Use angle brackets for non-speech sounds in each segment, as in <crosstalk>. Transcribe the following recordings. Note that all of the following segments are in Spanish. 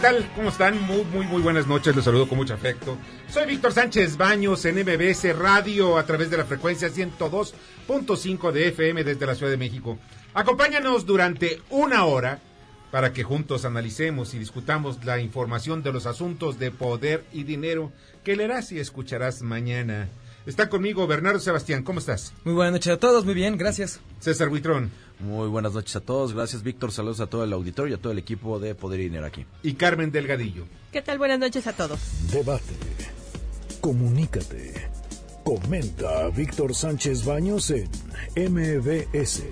Tal? ¿Cómo están? Muy, muy, muy buenas noches. Les saludo con mucho afecto. Soy Víctor Sánchez Baños en MBS Radio a través de la frecuencia 102.5 de FM desde la Ciudad de México. Acompáñanos durante una hora para que juntos analicemos y discutamos la información de los asuntos de poder y dinero que leerás y escucharás mañana. Está conmigo Bernardo Sebastián. ¿Cómo estás? Muy buenas noches a todos. Muy bien, gracias. César Buitrón. Muy buenas noches a todos. Gracias, Víctor. Saludos a todo el auditorio y a todo el equipo de Poder y Dinero aquí. Y Carmen Delgadillo. ¿Qué tal? Buenas noches a todos. Debate. Comunícate. Comenta a Víctor Sánchez Baños en MBS.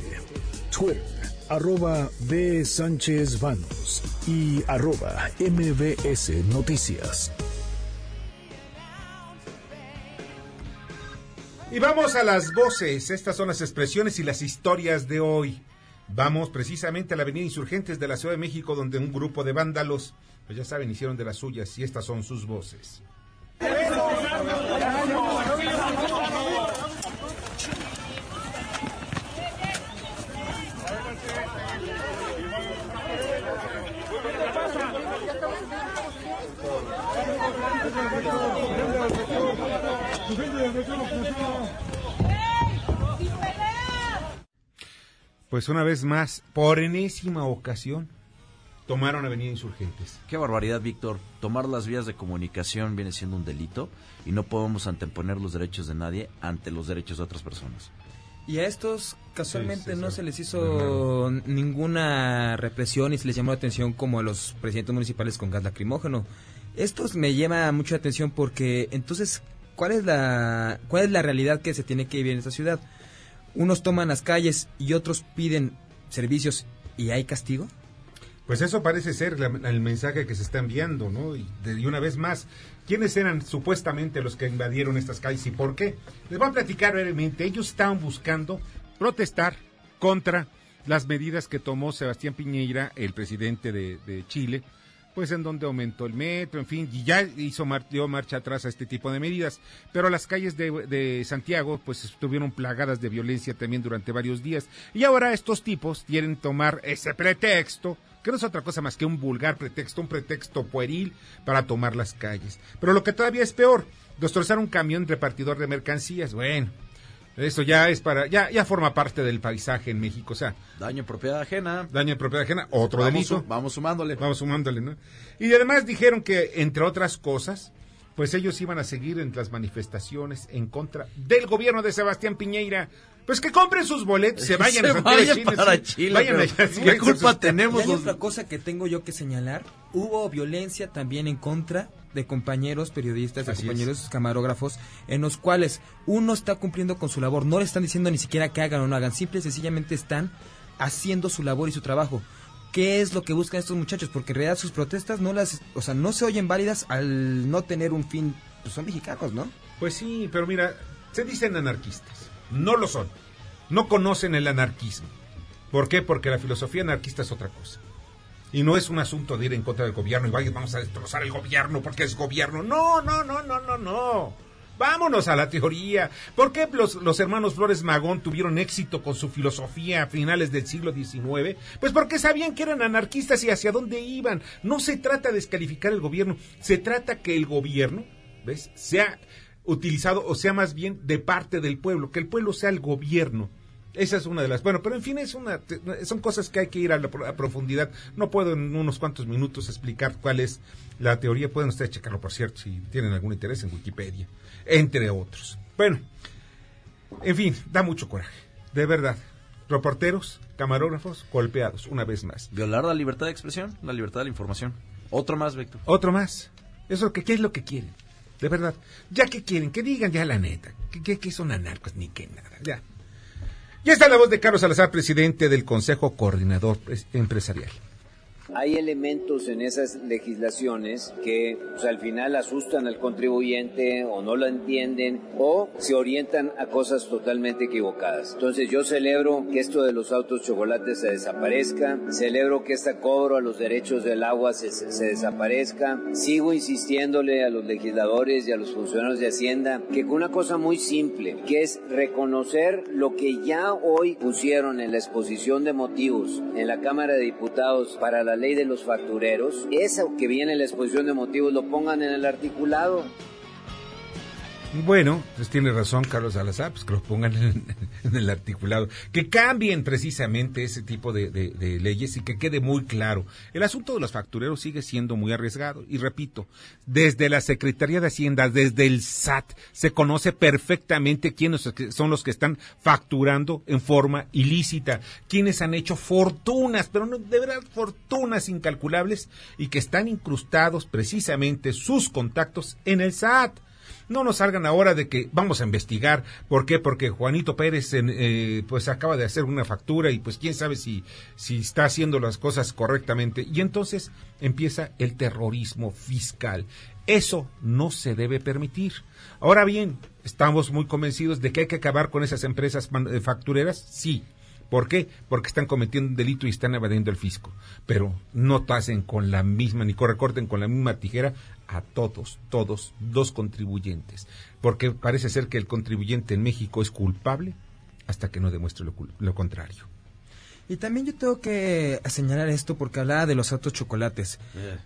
Twitter, arroba B. Sánchez Baños y arroba MBS Noticias. Y vamos a las voces. Estas son las expresiones y las historias de hoy. Vamos precisamente a la Avenida Insurgentes de la Ciudad de México, donde un grupo de vándalos, pues ya saben, hicieron de las suyas y estas son sus voces. Pues una vez más, por enésima ocasión, tomaron Avenida Insurgentes. Qué barbaridad, Víctor. Tomar las vías de comunicación viene siendo un delito y no podemos anteponer los derechos de nadie ante los derechos de otras personas. Y a estos casualmente no se les hizo ninguna represión y se les llamó la atención como a los presidentes municipales con gas lacrimógeno. Estos me llama mucho la atención porque entonces, ¿cuál es la cuál es la realidad que se tiene que vivir en esta ciudad? Unos toman las calles y otros piden servicios y hay castigo. Pues eso parece ser la, el mensaje que se está enviando, ¿no? Y, de, una vez más, ¿quiénes eran supuestamente los que invadieron estas calles y por qué? Les voy a platicar brevemente. Ellos estaban buscando protestar contra las medidas que tomó Sebastián Piñeira, el presidente de, de Chile, pues en donde aumentó el metro, en fin, y ya hizo dio marcha atrás a este tipo de medidas. Pero las calles de, de, Santiago, pues estuvieron plagadas de violencia también durante varios días. Y ahora estos tipos quieren tomar ese pretexto, que no es otra cosa más que un vulgar pretexto, un pretexto pueril para tomar las calles. Pero lo que todavía es peor, destrozar un camión repartidor de mercancías. Bueno, eso ya es para, ya, ya forma parte del paisaje en México, o sea. Daño en propiedad ajena. Daño en propiedad ajena, otro vamos, delito. Vamos sumándole. Vamos sumándole, ¿no? Y además dijeron que, entre otras cosas, pues ellos iban a seguir en las manifestaciones en contra del gobierno de Sebastián Piñeira. Pues que compren sus boletos, se <laughs> vayan, se a vayan Chile, para sí, Chile. Vayan pero allá, sí, ¿Qué sí, culpa tenemos? Y hay los- otra cosa que tengo yo que señalar. Hubo violencia también en contra de compañeros periodistas, de Así compañeros camarógrafos, en los cuales uno está cumpliendo con su labor. No le están diciendo ni siquiera que hagan o no hagan. Simple y sencillamente están haciendo su labor y su trabajo. ¿Qué es lo que buscan estos muchachos? Porque en realidad sus protestas no las, o sea, no se oyen válidas al no tener un fin. Pues son mexicanos, ¿no? Pues sí, pero mira, se dicen anarquistas. No lo son. No conocen el anarquismo. ¿Por qué? Porque la filosofía anarquista es otra cosa. Y no es un asunto de ir en contra del gobierno y vaya, vamos a destrozar el gobierno porque es gobierno. No, no, no, no, no, no. Vámonos a la teoría. ¿Por qué los, los hermanos Flores Magón tuvieron éxito con su filosofía a finales del siglo XIX? Pues porque sabían que eran anarquistas y hacia dónde iban. No se trata de descalificar el gobierno, se trata que el gobierno, ¿ves? Sea utilizado o sea más bien de parte del pueblo, que el pueblo sea el gobierno Esa es una de las. Bueno, pero en fin, es una, son cosas que hay que ir a, la, profundidad. No puedo en unos cuantos minutos explicar cuál es la teoría. Pueden ustedes checarlo, por cierto, si tienen algún interés en Wikipedia, entre otros. Bueno, en fin, da mucho coraje, de verdad. Reporteros, camarógrafos, golpeados, una vez más. Violar la libertad de expresión, la libertad de la información. Otro más, Víctor. Otro más. Eso, ¿qué, ¿Qué es lo que quieren? De verdad. ¿Ya que quieren? Que digan ya la neta. Que, que son anarcos ni que nada. Ya. Ya está la voz de Carlos Salazar, presidente del Consejo Coordinador Empresarial. Hay elementos en esas legislaciones que pues, al final asustan al contribuyente o no lo entienden o se orientan a cosas totalmente equivocadas. Entonces yo celebro que esto de los autos chocolates se desaparezca, celebro que este cobro a los derechos del agua se, se desaparezca, sigo insistiéndole a los legisladores y a los funcionarios de Hacienda que con una cosa muy simple, que es reconocer lo que ya hoy pusieron en la exposición de motivos en la Cámara de Diputados para la ley de los factureros, eso que viene en la exposición de motivos lo pongan en el articulado. Bueno, pues tiene razón Carlos Salazar, pues que lo pongan en, el articulado, que cambien precisamente ese tipo de, leyes y que quede muy claro. El asunto de los factureros sigue siendo muy arriesgado y repito, desde la Secretaría de Hacienda, desde el SAT, se conoce perfectamente quiénes son los que están facturando en forma ilícita, quienes han hecho fortunas, pero no, de verdad fortunas incalculables y que están incrustados precisamente sus contactos en el SAT. No nos salgan ahora de que vamos a investigar. ¿Por qué? Porque Juanito Pérez eh, pues acaba de hacer una factura y pues quién sabe si, si está haciendo las cosas correctamente. Y entonces empieza el terrorismo fiscal. Eso no se debe permitir. Ahora bien, ¿estamos muy convencidos de que hay que acabar con esas empresas eh, factureras? Sí. ¿Por qué? Porque están cometiendo un delito y están evadiendo el fisco. Pero no tasen con la misma, ni recorten con la misma tijera a todos, todos los contribuyentes. Porque parece ser que el contribuyente en México es culpable hasta que no demuestre lo, contrario. Y también yo tengo que señalar esto porque hablaba de los autos chocolates. Eh.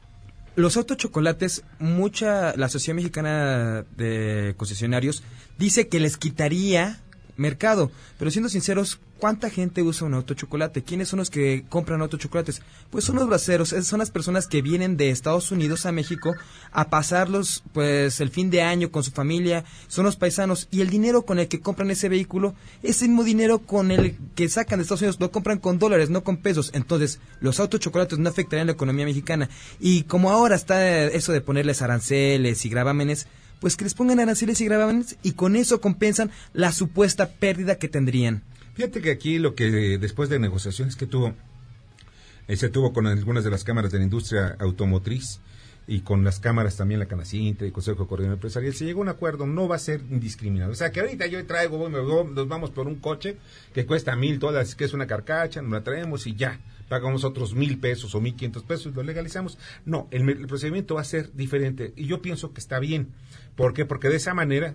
Los autos chocolates, mucha, la Asociación Mexicana de Concesionarios dice que les quitaría mercado. Pero siendo sinceros, ¿cuánta gente usa un auto chocolate? ¿Quiénes son los que compran auto chocolates? Pues son los braceros, son las personas que vienen de Estados Unidos a México a pasarlos pues el fin de año con su familia, son los paisanos y el dinero con el que compran ese vehículo, ese mismo dinero con el que sacan de Estados Unidos lo compran con dólares, no con pesos. Entonces, los autos chocolates no afectarían la economía mexicana y como ahora está eso de ponerles aranceles y gravámenes, pues que les pongan aranceles y gravámenes y con eso compensan la supuesta pérdida que tendrían. Fíjate que aquí lo que después de negociaciones que tuvo, eh, se tuvo con algunas de las cámaras de la industria automotriz y con las cámaras también la Canacintra y el Consejo de Coordinación Empresarial, se llegó a un acuerdo, no va a ser indiscriminado. O sea, que ahorita yo traigo, nos vamos por un coche que cuesta mil dólares, que es una carcacha, nos la traemos y ya pagamos otros mil pesos o mil quinientos pesos lo legalizamos. No, el, procedimiento va a ser diferente y yo pienso que está bien. ¿Por qué? Porque de esa manera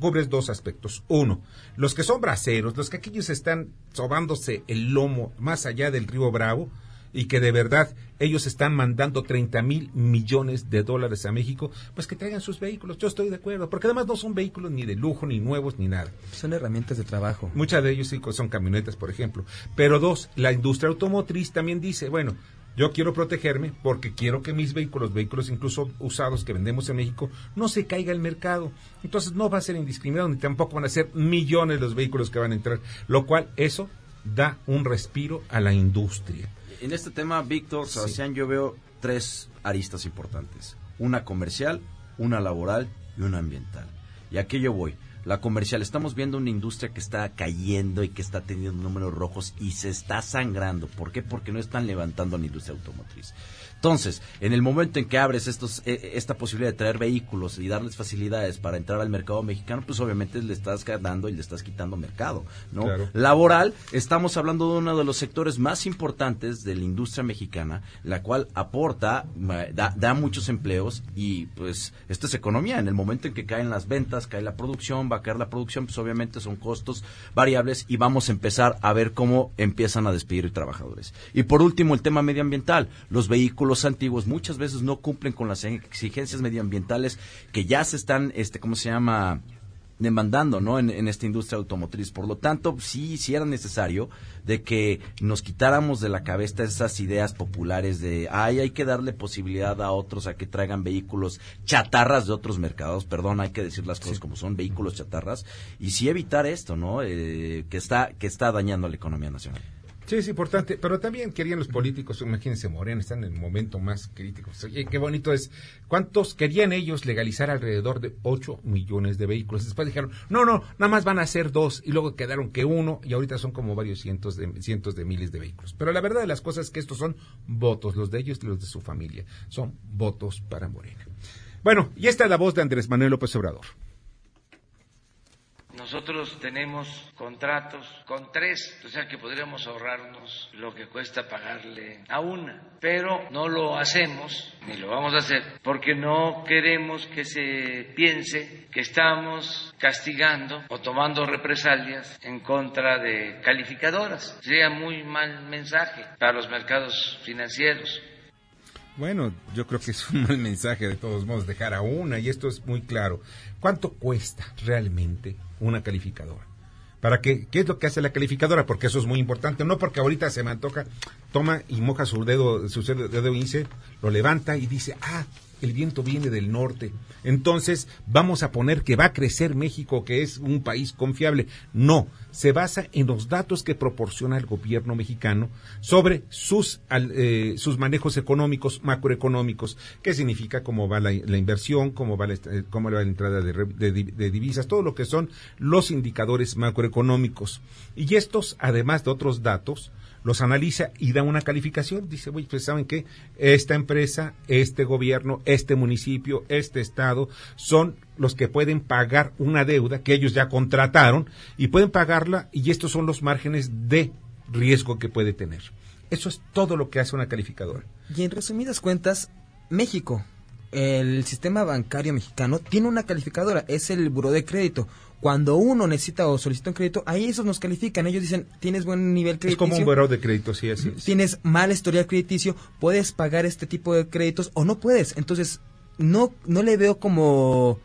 cubres dos aspectos. Uno, los que son braceros, los que aquellos están sobándose el lomo más allá del río Bravo, y que de verdad ellos están mandando 30 mil millones de dólares a México, pues que traigan sus vehículos. Yo estoy de acuerdo, porque además no son vehículos ni de lujo, ni nuevos, ni nada. Son herramientas de trabajo. Muchas de ellos sí son camionetas, por ejemplo. Pero dos, la industria automotriz también dice, bueno, yo quiero protegerme porque quiero que mis vehículos, vehículos incluso usados que vendemos en México, no se caiga el mercado. Entonces no va a ser indiscriminado ni tampoco van a ser millones los vehículos que van a entrar, lo cual eso da un respiro a la industria en este tema, Víctor, Sebastián, yo veo tres aristas importantes. Una comercial, una laboral y una ambiental. Y aquí yo voy. La comercial, estamos viendo una industria que está cayendo y que está teniendo números rojos y se está sangrando. ¿Por qué? Porque no están levantando la industria automotriz. Entonces, en el momento en que abres estos, e, esta posibilidad de traer vehículos y darles facilidades para entrar al mercado mexicano, pues obviamente le estás dando y le estás quitando mercado, ¿no? Laboral, estamos hablando de uno de los sectores más importantes de la industria mexicana, la cual aporta, da, da muchos empleos y pues esto es economía. En el momento en que caen las ventas, cae la producción, va a caer la producción, pues obviamente son costos variables y vamos a empezar a ver cómo empiezan a despedir trabajadores. Y por último, el tema medioambiental. Los vehículos antiguos muchas veces no cumplen con las exigencias medioambientales que ya se están, este, ¿cómo se llama? demandando ¿no? En, esta industria automotriz. Por lo tanto, sí, sí era necesario de que nos quitáramos de la cabeza esas ideas populares de, ay, hay que darle posibilidad a otros a que traigan vehículos chatarras de otros mercados, perdón, hay que decir las cosas como son, vehículos chatarras, y sí evitar esto, ¿no? Eh, que, está, que está dañando a la economía nacional. Sí, es importante, pero también querían los políticos, imagínense, Morena, están en el momento más crítico. Oye, qué bonito es. ¿Cuántos querían ellos legalizar alrededor de 8 millones de vehículos? Después dijeron, no, no, nada más van a ser dos, y luego quedaron que uno, y ahorita son como varios cientos de, cientos de miles de vehículos. Pero la verdad de las cosas es que estos son votos, los de ellos y los de su familia. Son votos para Morena. Bueno, y esta es la voz de Andrés Manuel López Obrador. Nosotros tenemos contratos con tres, o sea que podríamos ahorrarnos lo que cuesta pagarle a una, pero no lo hacemos, ni lo vamos a hacer, porque no queremos que se piense que estamos castigando o tomando represalias en contra de calificadoras. Sería muy mal mensaje para los mercados financieros. Bueno, yo creo que es un mal mensaje de todos modos dejar a una y esto es muy claro. ¿Cuánto cuesta realmente una calificadora? ¿Para qué? ¿Qué es lo que hace la calificadora? Porque eso es muy importante. No porque ahorita se me antoja, toma y moja su dedo, su dedo índice, lo levanta y dice, ah, el viento viene del norte. Entonces, vamos a poner que va a crecer México, que es un país confiable. No, se basa en los datos que proporciona el gobierno mexicano sobre sus, eh, sus manejos económicos, macroeconómicos, qué significa cómo va la, inversión, cómo va la, eh, cómo va la entrada de divisas, todo lo que son los indicadores macroeconómicos. Y estos, además de otros datos, los analiza y da una calificación. Dice, oye, pues saben que esta empresa, este gobierno, este municipio, este estado son los que pueden pagar una deuda que ellos ya contrataron y pueden pagarla y estos son los márgenes de riesgo que puede tener. Eso es todo lo que hace una calificadora. Y en resumidas cuentas, México, el sistema bancario mexicano tiene una calificadora, es el Buró de Crédito cuando uno necesita o solicita un crédito, ahí esos nos califican. Ellos dicen, tienes buen nivel crediticio. Es como un buró de crédito, sí, así Tienes mal historial crediticio, puedes pagar este tipo de créditos o no puedes. Entonces, no, no le veo como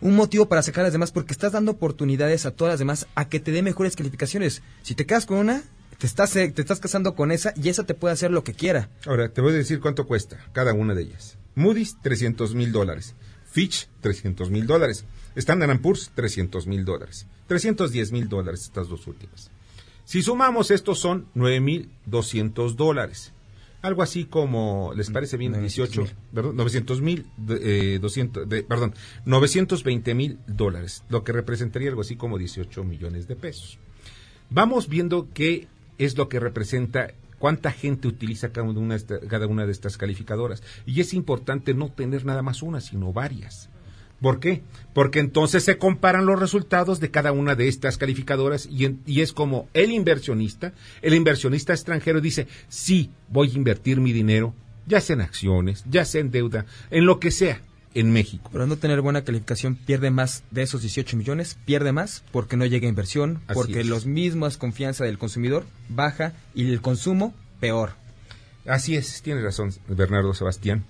un motivo para sacar a las demás porque estás dando oportunidades a todas las demás a que te dé mejores calificaciones. Si te quedas con una, te estás, te estás casando con esa y esa te puede hacer lo que quiera. Ahora, te voy a decir cuánto cuesta cada una de ellas. Moody's, 300 mil dólares. Fitch, 300 mil dólares. Standard Poor's, 300 mil dólares. 310 mil dólares estas dos últimas. Si sumamos estos son 9.200 dólares. Algo así como, ¿les parece bien? 18, perdón, 900 mil, eh, perdón, 920 mil dólares, lo que representaría algo así como 18 millones de pesos. Vamos viendo qué es lo que representa cuánta gente utiliza cada una, cada una de estas calificadoras. Y es importante no tener nada más una, sino varias. ¿Por qué? Porque entonces se comparan los resultados de cada una de estas calificadoras y, y, es como el inversionista, el inversionista extranjero dice, sí, voy a invertir mi dinero, ya sea en acciones, ya sea en deuda, en lo que sea, en México. Pero no tener buena calificación pierde más de esos 18 millones, pierde más porque no llega inversión, porque los mismos confianza del consumidor baja y el consumo peor. Así es, tiene razón Bernardo Sebastián.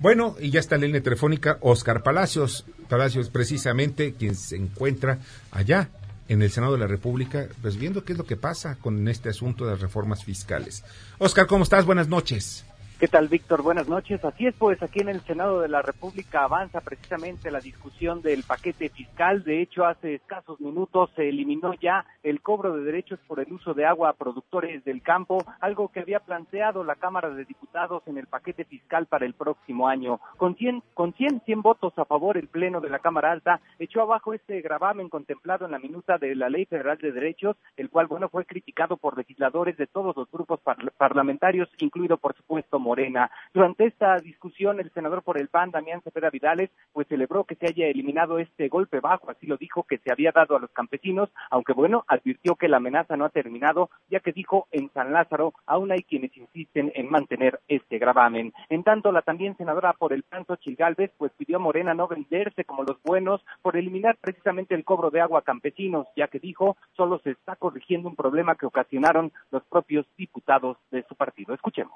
Bueno, y ya está la línea telefónica Oscar Palacios. Palacios, precisamente, quien se encuentra allá en el Senado de la República, pues viendo qué es lo que pasa con este asunto de las reformas fiscales. Oscar, ¿cómo estás? Buenas noches. ¿Qué tal, Víctor? Buenas noches. Así es, pues aquí en el Senado de la República avanza precisamente la discusión del paquete fiscal. De hecho, hace escasos minutos se eliminó ya el cobro de derechos por el uso de agua a productores del campo, algo que había planteado la Cámara de Diputados en el paquete fiscal para el próximo año. Con 100, con 100, 100 votos a favor, el Pleno de la Cámara Alta echó abajo este gravamen contemplado en la minuta de la Ley Federal de Derechos, el cual, bueno, fue criticado por legisladores de todos los grupos parlamentarios, incluido, por supuesto, Morena. Durante esta discusión, el senador por el PAN, Damián Cepeda Vidales, pues celebró que se haya eliminado este golpe bajo, así lo dijo que se había dado a los campesinos, aunque bueno, advirtió que la amenaza no ha terminado, ya que dijo en San Lázaro aún hay quienes insisten en mantener este gravamen. En tanto, la también senadora por el PAN, Xochitl Galvez, pues pidió a Morena no venderse como los buenos por eliminar precisamente el cobro de agua a campesinos, ya que dijo solo se está corrigiendo un problema que ocasionaron los propios diputados de su partido. Escuchemos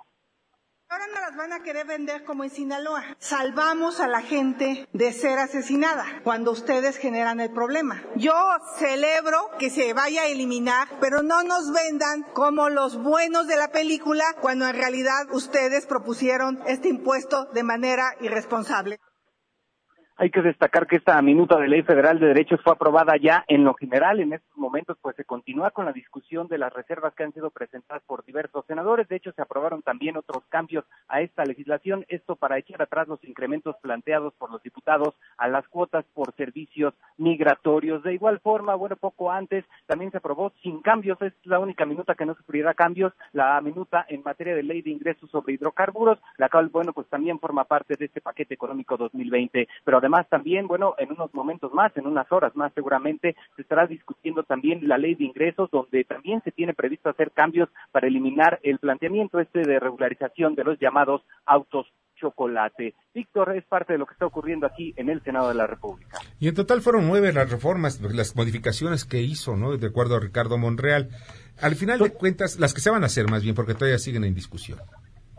Ahora no las van a querer vender como en Sinaloa. Salvamos a la gente de ser asesinada cuando ustedes generan el problema. Yo celebro que se vaya a eliminar, pero no nos vendan como los buenos de la película cuando en realidad ustedes propusieron este impuesto de manera irresponsable. Hay que destacar que esta minuta de ley federal de derechos fue aprobada ya en lo general. En estos momentos, pues se continúa con la discusión de las reservas que han sido presentadas por diversos senadores. De hecho, se aprobaron también otros cambios a esta legislación. Esto para echar atrás los incrementos planteados por los diputados a las cuotas por servicios migratorios. De igual forma, bueno, poco antes también se aprobó sin cambios. Es la única minuta que no sufrirá cambios. La minuta en materia de ley de ingresos sobre hidrocarburos, la cual, bueno, pues también forma parte de este paquete económico 2020. Pero además también, bueno, en unos momentos más, en unas horas más seguramente, se estará discutiendo también la ley de ingresos, donde también se tiene previsto hacer cambios para eliminar el planteamiento este de regularización de los llamados autos chocolate. Víctor, es parte de lo que está ocurriendo aquí en el Senado de la República. Y en total fueron nueve las reformas, las modificaciones que hizo, ¿no? De acuerdo a Ricardo Monreal. Al final de cuentas, las que se van a hacer más bien, porque todavía siguen en discusión.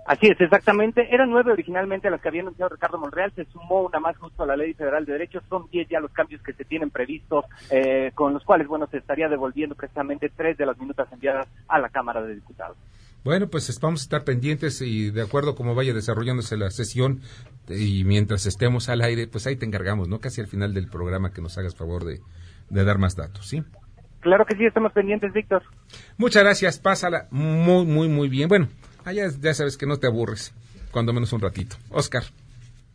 Así es, exactamente. Eran nueve originalmente las que había anunciado Ricardo Monreal. Se sumó una más justo a la Ley Federal de Derechos. Son diez ya los cambios que se tienen previstos, eh, con los cuales, bueno, se estaría devolviendo precisamente tres de las minutas enviadas a la Cámara de Diputados. Bueno, pues vamos a estar pendientes y de acuerdo a cómo vaya desarrollándose la sesión y mientras estemos al aire, pues ahí te encargamos, ¿no? Casi al final del programa que nos hagas favor de, de dar más datos, ¿sí? Claro que sí, estamos pendientes, Víctor. Muchas gracias, pásala muy, muy, muy bien. Bueno, allá ya sabes que no te aburres, cuando menos un ratito. Oscar.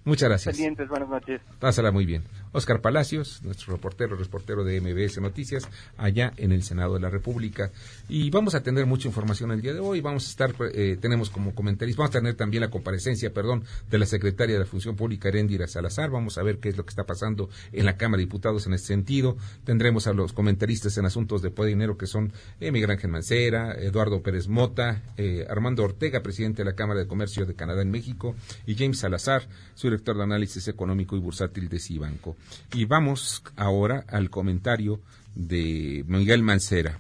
Muchas gracias. Pendientes, buenas noches. Pásala muy bien. Oscar Palacios, nuestro reportero, reportero de MBS Noticias, allá en el Senado de la República. Y vamos a tener mucha información el día de hoy. Vamos a estar, eh, tenemos como comentaristas, vamos a tener también la comparecencia, perdón, de la secretaria de la Función Pública, Erendira Salazar. Vamos a ver qué es lo que está pasando en la Cámara de Diputados en ese sentido. Tendremos a los comentaristas en asuntos de poder y dinero que son eh, Miguel Ángel Mancera, Eduardo Pérez Mota, eh, Armando Ortega, presidente de la Cámara de Comercio de Canadá en México, y James Salazar, su director de análisis económico y bursátil de Cibanco. Y vamos ahora al comentario de Miguel Mancera.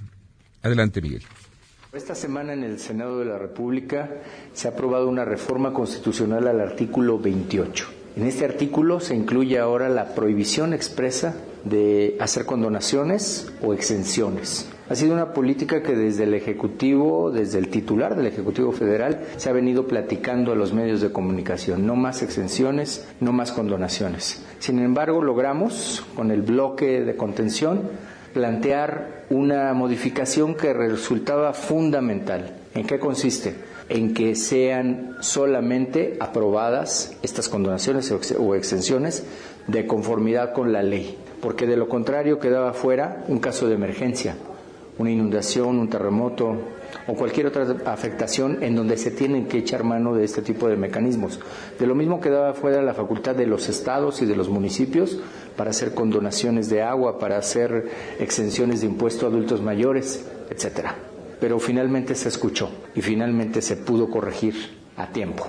Adelante, Miguel. Esta semana en el Senado de la República se ha aprobado una reforma constitucional al artículo 28. En este artículo se incluye ahora la prohibición expresa de hacer condonaciones o exenciones. Ha sido una política que desde el Ejecutivo, desde el titular del Ejecutivo Federal, se ha venido platicando a los medios de comunicación. No más exenciones, no más condonaciones. Sin embargo, logramos, con el bloque de contención, plantear una modificación que resultaba fundamental. ¿En qué consiste? En que sean solamente aprobadas estas condonaciones o exenciones de conformidad con la ley, porque de lo contrario quedaba fuera un caso de emergencia, una inundación, un terremoto o cualquier otra afectación en donde se tienen que echar mano de este tipo de mecanismos. De lo mismo quedaba fuera la facultad de los estados y de los municipios para hacer condonaciones de agua, para hacer exenciones de impuesto a adultos mayores, etcétera. Pero finalmente se escuchó y finalmente se pudo corregir a tiempo.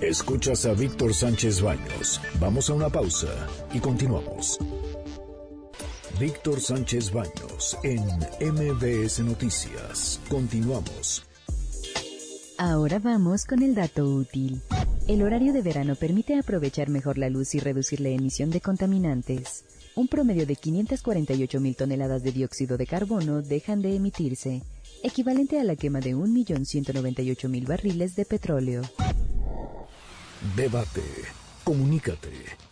Escuchas a Víctor Sánchez Baños. Vamos a una pausa y continuamos. Víctor Sánchez Baños en MBS Noticias. Continuamos. Ahora vamos con el dato útil. El horario de verano permite aprovechar mejor la luz y reducir la emisión de contaminantes. Un promedio de 548 mil toneladas de dióxido de carbono dejan de emitirse, equivalente a la quema de 1.198.000 barriles de petróleo. Debate. Comunícate.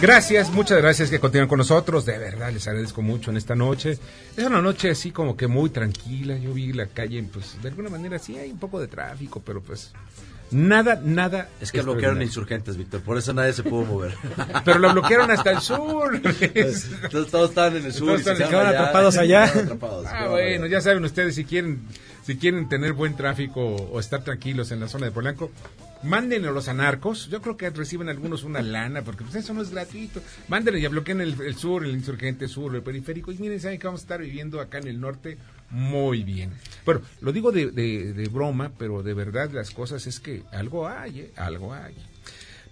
Gracias, muchas gracias que continúan con nosotros. De verdad, les agradezco mucho en esta noche. Es una noche así como que muy tranquila. Yo vi la calle, pues de alguna manera sí hay un poco de tráfico, pero pues nada, nada. Es que bloquearon insurgentes, Víctor, por eso nadie se pudo mover. <laughs> pero lo bloquearon hasta el sur. <laughs> Entonces, todos estaban en el sur. Todos estaban atrapados allá. Atrapados, ah, bueno, ya saben ustedes si quieren si quieren tener buen tráfico o estar tranquilos en la zona de Polanco, manden a los anarcos, yo creo que reciben algunos una lana, porque pues eso no es gratuito. Mándenle, ya bloqueen el, el, sur, el insurgente sur, el periférico, y miren, saben que vamos a estar viviendo acá en el norte muy bien. Bueno, lo digo de, de, broma, pero de verdad las cosas es que algo hay, ¿eh? algo hay.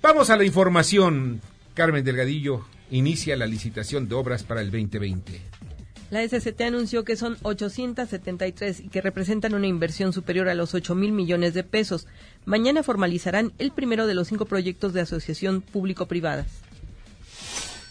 Vamos a la información. Carmen Delgadillo inicia la licitación de obras para el 2020. La SCT anunció que son 873 y que representan una inversión superior a los 8 mil millones de pesos. Mañana formalizarán el primero de los cinco proyectos de asociación público-privadas.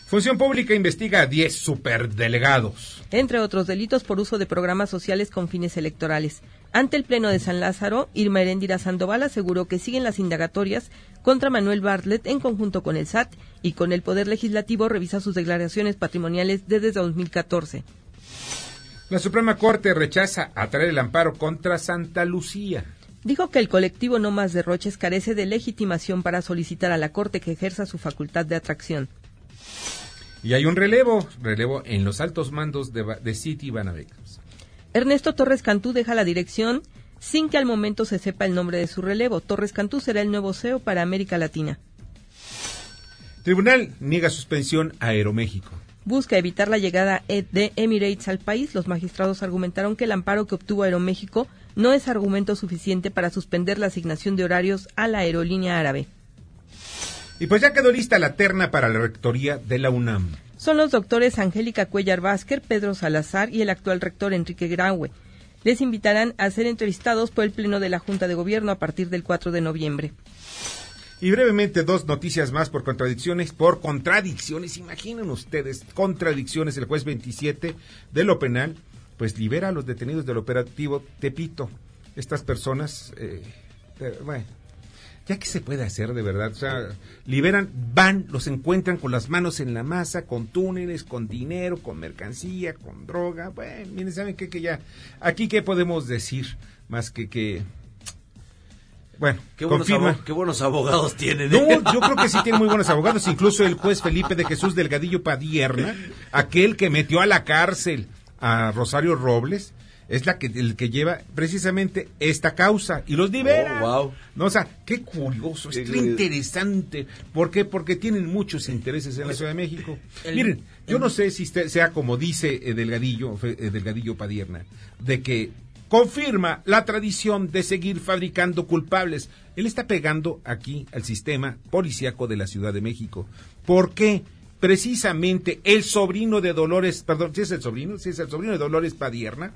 Función Pública investiga a 10 superdelegados. Entre otros delitos por uso de programas sociales con fines electorales. Ante el Pleno de San Lázaro, Irma Herendira Sandoval aseguró que siguen las indagatorias contra Manuel Bartlett en conjunto con el SAT y con el Poder Legislativo revisa sus declaraciones patrimoniales desde 2014. La Suprema Corte rechaza atraer el amparo contra Santa Lucía. Dijo que el colectivo No Más Derroches carece de legitimación para solicitar a la Corte que ejerza su facultad de atracción. Y hay un relevo, relevo en los altos mandos de, de City Banamex. Ernesto Torres Cantú deja la dirección sin que al momento se sepa el nombre de su relevo. Torres Cantú será el nuevo CEO para América Latina. Tribunal niega suspensión a Aeroméxico busca evitar la llegada de Emirates al país. Los magistrados argumentaron que el amparo que obtuvo Aeroméxico no es argumento suficiente para suspender la asignación de horarios a la aerolínea árabe. Y pues ya quedó lista la terna para la rectoría de la UNAM. Son los doctores Angélica Cuellar Vázquez, Pedro Salazar y el actual rector Enrique Graue. Les invitarán a ser entrevistados por el Pleno de la Junta de Gobierno a partir del 4 de noviembre. Y brevemente dos noticias más por contradicciones, por contradicciones, imaginen ustedes, contradicciones, el juez 27 de lo penal, pues libera a los detenidos del operativo Tepito. Estas personas, eh, eh, bueno, ya que se puede hacer de verdad, o sea, liberan, van, los encuentran con las manos en la masa, con túneles, con dinero, con mercancía, con droga, bueno, miren, ¿saben qué? Que ya, aquí qué podemos decir más que que bueno, qué buenos, qué buenos abogados tienen. No, ¿eh? yo creo que sí tienen muy buenos abogados. Incluso el juez Felipe de Jesús Delgadillo Padierna, aquel que metió a la cárcel a Rosario Robles, es la que el que lleva precisamente esta causa y los libera. Oh, wow. No, o sea, qué curioso, es interesante. ¿Por qué? Porque tienen muchos intereses en la Ciudad de México. Miren, yo no sé si sea como dice eh, Delgadillo, eh, Delgadillo Padierna, de que confirma la tradición de seguir fabricando culpables. Él está pegando aquí al sistema policíaco de la Ciudad de México. ¿Por qué? Precisamente el sobrino de Dolores, perdón, si es el sobrino, si es el sobrino de Dolores Padierna,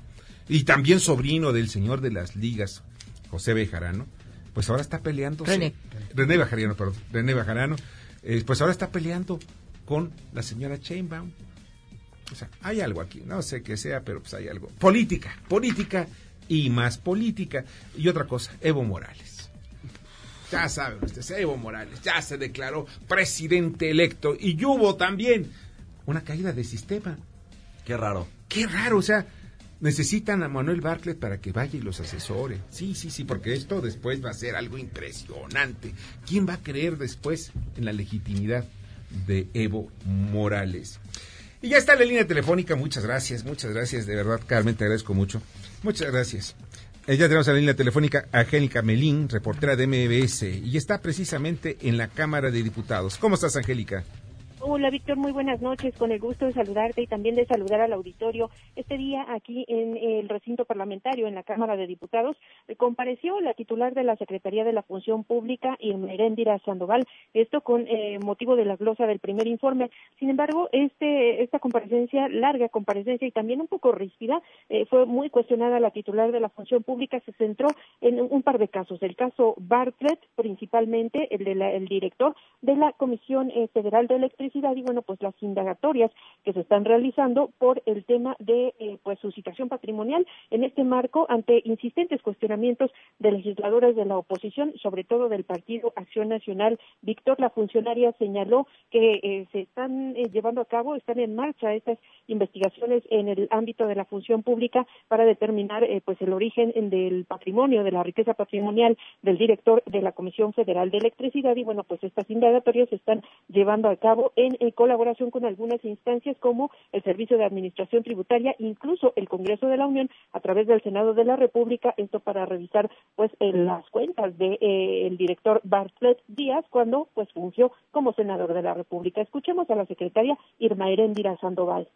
y también sobrino del señor de las ligas, José Bejarano, pues ahora está peleando. René. René Bejarano, perdón. René Bejarano, eh, pues ahora está peleando con la señora Chainbaum o sea, hay algo aquí, no sé qué sea, pero pues hay algo. Política, política y más política. Y otra cosa, Evo Morales. Ya saben ustedes, Evo Morales ya se declaró presidente electo y hubo también una caída de sistema. Qué raro. Qué raro, o sea, necesitan a Manuel Bartlett para que vaya y los asesore. Sí, sí, sí, porque esto después va a ser algo impresionante. ¿Quién va a creer después en la legitimidad de Evo Morales? Y ya está la línea telefónica. Muchas gracias, muchas gracias. De verdad, Carmen, te agradezco mucho. Muchas gracias. Eh, ya tenemos la línea telefónica a Angélica Melín, reportera de MBS, y está precisamente en la Cámara de Diputados. ¿Cómo estás, Angélica? Hola Víctor, muy buenas noches. Con el gusto de saludarte y también de saludar al auditorio. Este día aquí en el recinto parlamentario, en la Cámara de Diputados, eh, compareció la titular de la Secretaría de la Función Pública, Irmerendira Sandoval, esto con eh, motivo de la glosa del primer informe. Sin embargo, este, esta comparecencia, larga comparecencia y también un poco rígida, eh, fue muy cuestionada la titular de la Función Pública, se centró en un par de casos. El caso Bartlett, principalmente, el del director de la Comisión Federal de Electricidad, y bueno, pues las indagatorias que se están realizando por el tema de eh, pues su situación patrimonial en este marco ante insistentes cuestionamientos de legisladores de la oposición, sobre todo del Partido Acción Nacional. Víctor, la funcionaria señaló que eh, se están eh, llevando a cabo, están en marcha estas investigaciones en el ámbito de la función pública para determinar pues el origen del patrimonio, de la riqueza patrimonial del director de la Comisión Federal de Electricidad y bueno, pues estas indagatorias se están llevando a cabo en, colaboración con algunas instancias como el Servicio de Administración Tributaria, incluso el Congreso de la Unión a través del Senado de la República, esto para revisar pues las cuentas del de, el director Bartlett Díaz cuando pues fungió como senador de la República. Escuchemos a la secretaria Irma Erendira Sandoval.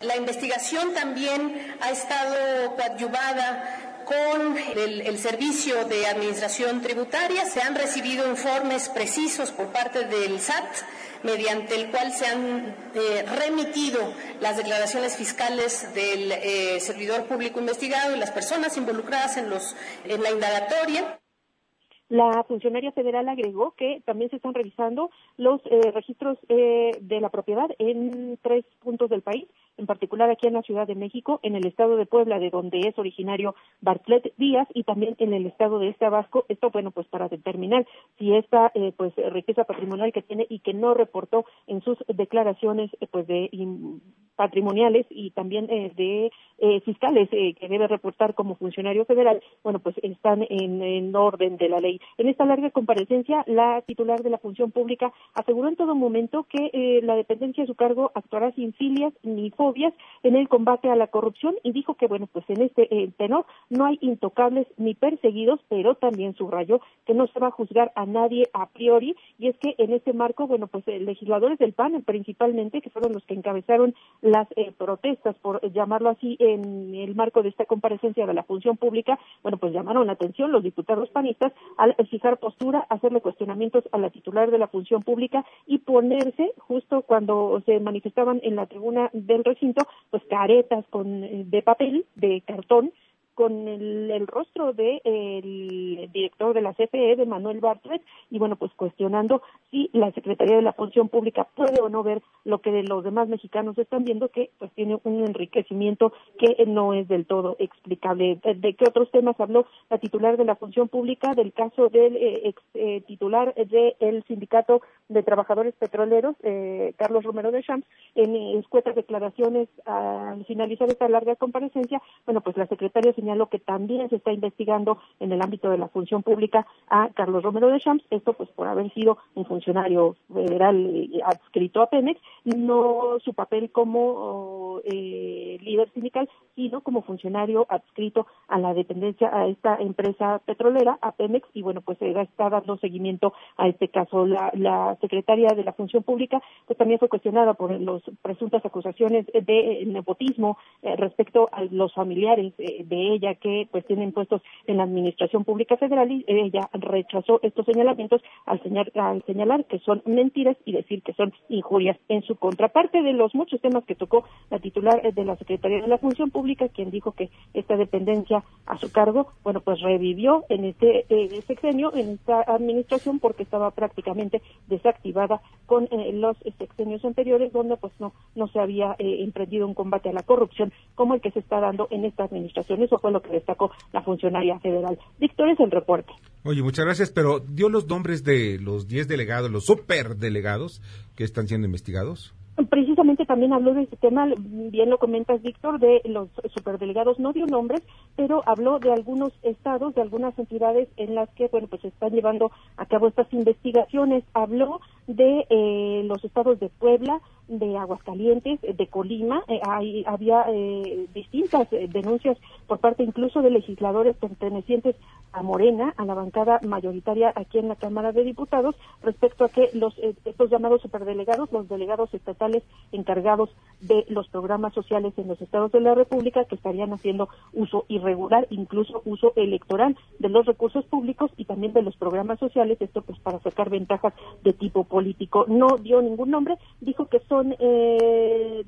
La investigación también ha estado coadyuvada con el, Servicio de Administración Tributaria. Se han recibido informes precisos por parte del SAT mediante el cual se han eh, remitido las declaraciones fiscales del eh, servidor público investigado y las personas involucradas en, los, en la indagatoria. La funcionaria federal agregó que también se están revisando los eh, registros eh, de la propiedad en tres puntos del país, en particular aquí en la Ciudad de México, en el estado de Puebla, de donde es originario Bartlett Díaz, y también en el estado de este Tabasco. Esto, bueno, pues para determinar si esta eh, pues riqueza patrimonial que tiene y que no reportó en sus declaraciones pues de patrimoniales y también de fiscales que debe reportar como funcionario federal, bueno, pues están en orden de la ley. En esta larga comparecencia, la titular de la función pública aseguró en todo momento que eh, la dependencia de su cargo actuará sin filias ni fobias en el combate a la corrupción y dijo que, bueno, pues en este eh, tenor no hay intocables ni perseguidos, pero también subrayó que no se va a juzgar a nadie a priori. Y es que en este marco, bueno, pues eh, legisladores del PAN principalmente, que fueron los que encabezaron las protestas, por llamarlo así, en el marco de esta comparecencia de la función pública, bueno, pues llamaron la atención los diputados panistas al fijar postura, hacerle cuestionamientos a la titular de la función pública y ponerse justo cuando se manifestaban en la tribuna del recinto, pues caretas con eh, de papel, de cartón, con el, rostro del de, director de la CFE, de Manuel Bartlett, y bueno, pues cuestionando si la Secretaría de la Función Pública puede o no ver lo que los demás mexicanos están viendo, que pues tiene un enriquecimiento que no es del todo explicable. ¿De, qué otros temas habló la titular de la Función Pública? Del caso del eh, ex eh, titular del Sindicato de Trabajadores Petroleros, eh, Carlos Romero de Champs, en escuetas declaraciones al finalizar esta larga comparecencia, bueno, pues la secretaria señaló que también se está investigando en el ámbito de la función pública a Carlos Romero de Champs, esto pues por haber sido un funcionario federal eh, adscrito a Pemex, no su papel como eh, líder sindical, sino como funcionario adscrito a la dependencia a esta empresa petrolera, a Pemex, y bueno, pues está dando seguimiento a este caso. La, la secretaria de la función pública pues también fue cuestionada por las presuntas acusaciones de nepotismo eh, respecto a los familiares de ella que pues tienen puestos en la administración pública federal y ella rechazó estos señalamientos al, al señalar que son mentiras y decir que son injurias en su contraparte de los muchos temas que tocó la titular de la Secretaría de la Función Pública, quien dijo que esta dependencia a su cargo, bueno, pues revivió en este eh, sexenio, en esta administración, porque estaba prácticamente desactivada con eh, los sexenios anteriores, donde pues no, no se había eh, emprendido un combate a la corrupción como el que se está dando en esta administración. Eso fue lo que destacó la funcionaria federal. Víctor es el reporte. Oye, muchas gracias, pero dio los nombres de los 10 delegados, los superdelegados que están siendo investigados. Precisamente también habló de este tema, bien lo comentas Víctor, de los superdelegados, no dio nombres, pero habló de algunos estados, de algunas entidades en las que, bueno, pues están llevando a cabo estas investigaciones. Habló de eh, los estados de Puebla, de Aguascalientes, de Colima. Eh, hay, había eh, distintas denuncias por parte incluso de legisladores pertenecientes a Morena, a la bancada mayoritaria aquí en la Cámara de Diputados, respecto a que los estos llamados superdelegados, los delegados estatales encargados de los programas sociales en los estados de la República, que estarían haciendo uso irregular, incluso uso electoral de los recursos públicos y también de los programas sociales, esto pues para sacar ventajas de tipo político. No dio ningún nombre, dijo que son eh,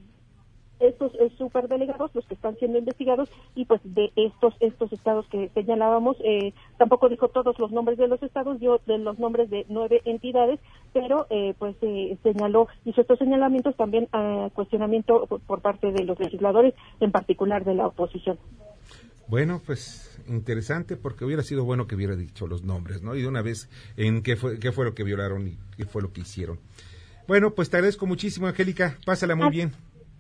estos eh, superdelegados los que están siendo investigados y pues de estos estos estados que señalábamos eh, tampoco dijo todos los nombres de los estados dio de los nombres de nueve entidades pero eh, pues señaló hizo estos señalamientos también a cuestionamiento por parte de los legisladores en particular de la oposición bueno, pues interesante porque hubiera sido bueno que hubiera dicho los nombres, ¿no? Y de una vez en qué fue, qué fue lo que violaron y qué fue lo que hicieron. Bueno, pues te agradezco muchísimo, Angélica. Pásala muy bien.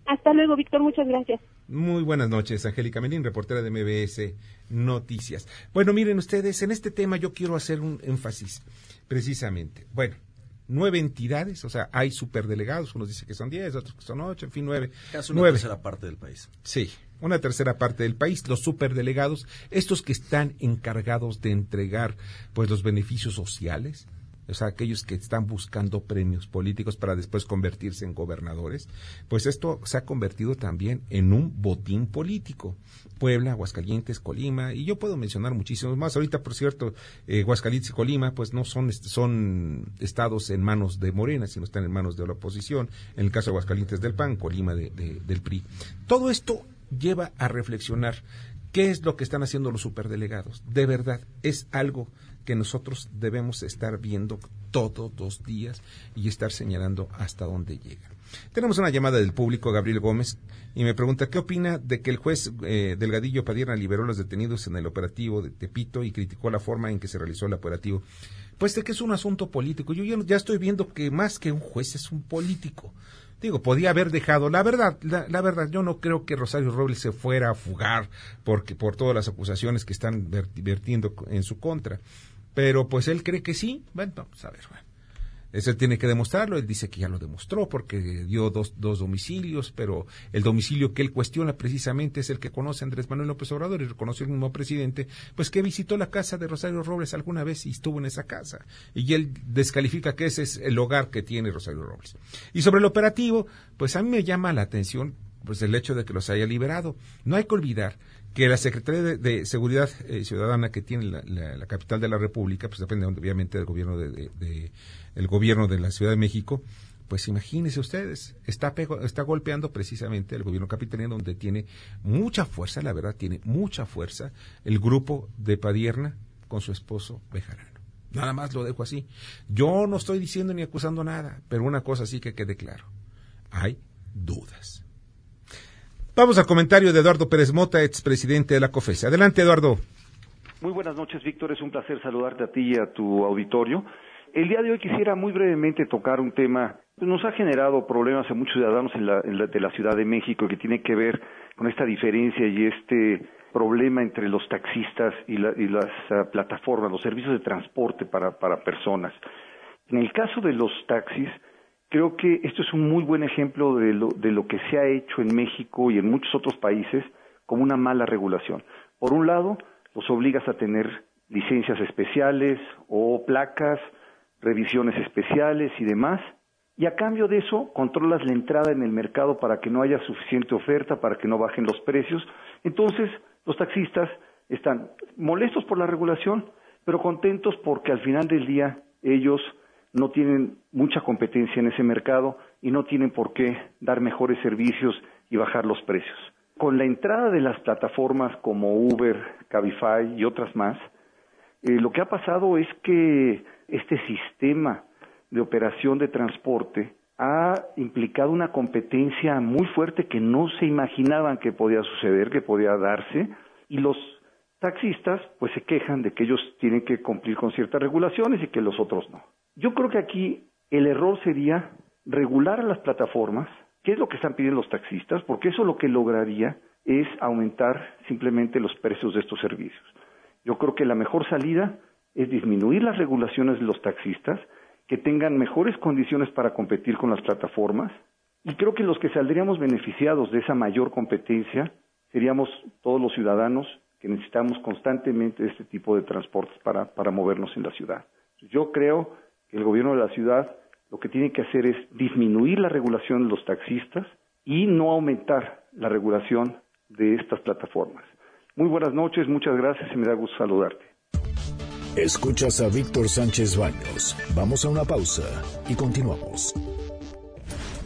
Hasta luego, Víctor. Muchas gracias. Muy buenas noches, Angélica Melín, reportera de MBS Noticias. Bueno, miren ustedes, en este tema yo quiero hacer un énfasis, precisamente. Bueno, nueve entidades, o sea, hay superdelegados, unos dicen que son diez, otros que son ocho, en fin, nueve. Casi una nueve. tercera parte del país. Sí, una tercera parte del país, los superdelegados, estos que están encargados de entregar pues los beneficios sociales, o sea, aquellos que están buscando premios políticos para después convertirse en gobernadores, pues esto se ha convertido también en un botín político. Puebla, Aguascalientes, Colima, y yo puedo mencionar muchísimos más. Ahorita, por cierto, eh, Aguascalientes y Colima, pues no son, son estados en manos de Morena, sino están en manos de la oposición. En el caso de Aguascalientes del PAN, Colima de, de, del PRI. Todo esto lleva a reflexionar qué es lo que están haciendo los superdelegados. De verdad, es algo que nosotros debemos estar viendo todos los días y estar señalando hasta dónde llega. Tenemos una llamada del público, Gabriel Gómez, y me pregunta qué opina de que el juez eh, Delgadillo Padierna liberó a los detenidos en el operativo de Tepito y criticó la forma en que se realizó el operativo. Pues de que es un asunto político. Yo ya, ya estoy viendo que más que un juez es un político. Digo, podía haber dejado, la verdad, la, la, verdad, yo no creo que Rosario Robles se fuera a fugar porque, por todas las acusaciones que están vertiendo en su contra. Pero pues él cree que sí. Bueno, vamos a ver. Bueno. Eso tiene que demostrarlo. Él dice que ya lo demostró porque dio dos, dos domicilios, pero el domicilio que él cuestiona precisamente es el que conoce Andrés Manuel López Obrador y reconoció el mismo presidente, pues que visitó la casa de Rosario Robles alguna vez y estuvo en esa casa. Y él descalifica que ese es el hogar que tiene Rosario Robles. Y sobre el operativo, pues a mí me llama la atención pues el hecho de que los haya liberado. No hay que olvidar que la Secretaría de, Seguridad eh, Ciudadana que tiene la, capital de la República, pues depende obviamente del gobierno de, el gobierno de la Ciudad de México, pues imagínense ustedes, está, está golpeando precisamente el gobierno capitalino donde tiene mucha fuerza, la verdad, tiene mucha fuerza el grupo de Padierna con su esposo Bejarano. Nada más lo dejo así. Yo no estoy diciendo ni acusando nada, pero una cosa sí que quede claro. Hay dudas. Vamos al comentario de Eduardo Pérez Mota, expresidente de la COFESE. Adelante, Eduardo. Muy buenas noches, Víctor. Es un placer saludarte a ti y a tu auditorio. El día de hoy quisiera muy brevemente tocar un tema que nos ha generado problemas a muchos ciudadanos en la, en la, de la Ciudad de México que tiene que ver con esta diferencia y este problema entre los taxistas y, la, y las uh, plataformas, los servicios de transporte para, para personas. En el caso de los taxis, creo que esto es un muy buen ejemplo de lo, de lo que se ha hecho en México y en muchos otros países como una mala regulación. Por un lado, los obligas a tener licencias especiales o placas, revisiones especiales y demás, y a cambio de eso controlas la entrada en el mercado para que no haya suficiente oferta, para que no bajen los precios. Entonces, los taxistas están molestos por la regulación, pero contentos porque al final del día ellos no tienen mucha competencia en ese mercado y no tienen por qué dar mejores servicios y bajar los precios. Con la entrada de las plataformas como Uber, Cabify y otras más, eh, lo que ha pasado es que este sistema de operación de transporte ha implicado una competencia muy fuerte que no se imaginaban que podía suceder, que podía darse, y los taxistas pues se quejan de que ellos tienen que cumplir con ciertas regulaciones y que los otros no. Yo creo que aquí el error sería regular a las plataformas, qué es lo que están pidiendo los taxistas, porque eso lo que lograría es aumentar simplemente los precios de estos servicios. Yo creo que la mejor salida es disminuir las regulaciones de los taxistas, que tengan mejores condiciones para competir con las plataformas, y creo que los que saldríamos beneficiados de esa mayor competencia seríamos todos los ciudadanos que necesitamos constantemente este tipo de transportes para, para movernos en la ciudad. Yo creo el gobierno de la ciudad lo que tiene que hacer es disminuir la regulación de los taxistas y no aumentar la regulación de estas plataformas. Muy buenas noches, muchas gracias y me da gusto saludarte. Escuchas a Víctor Sánchez Baños. Vamos a una pausa y continuamos.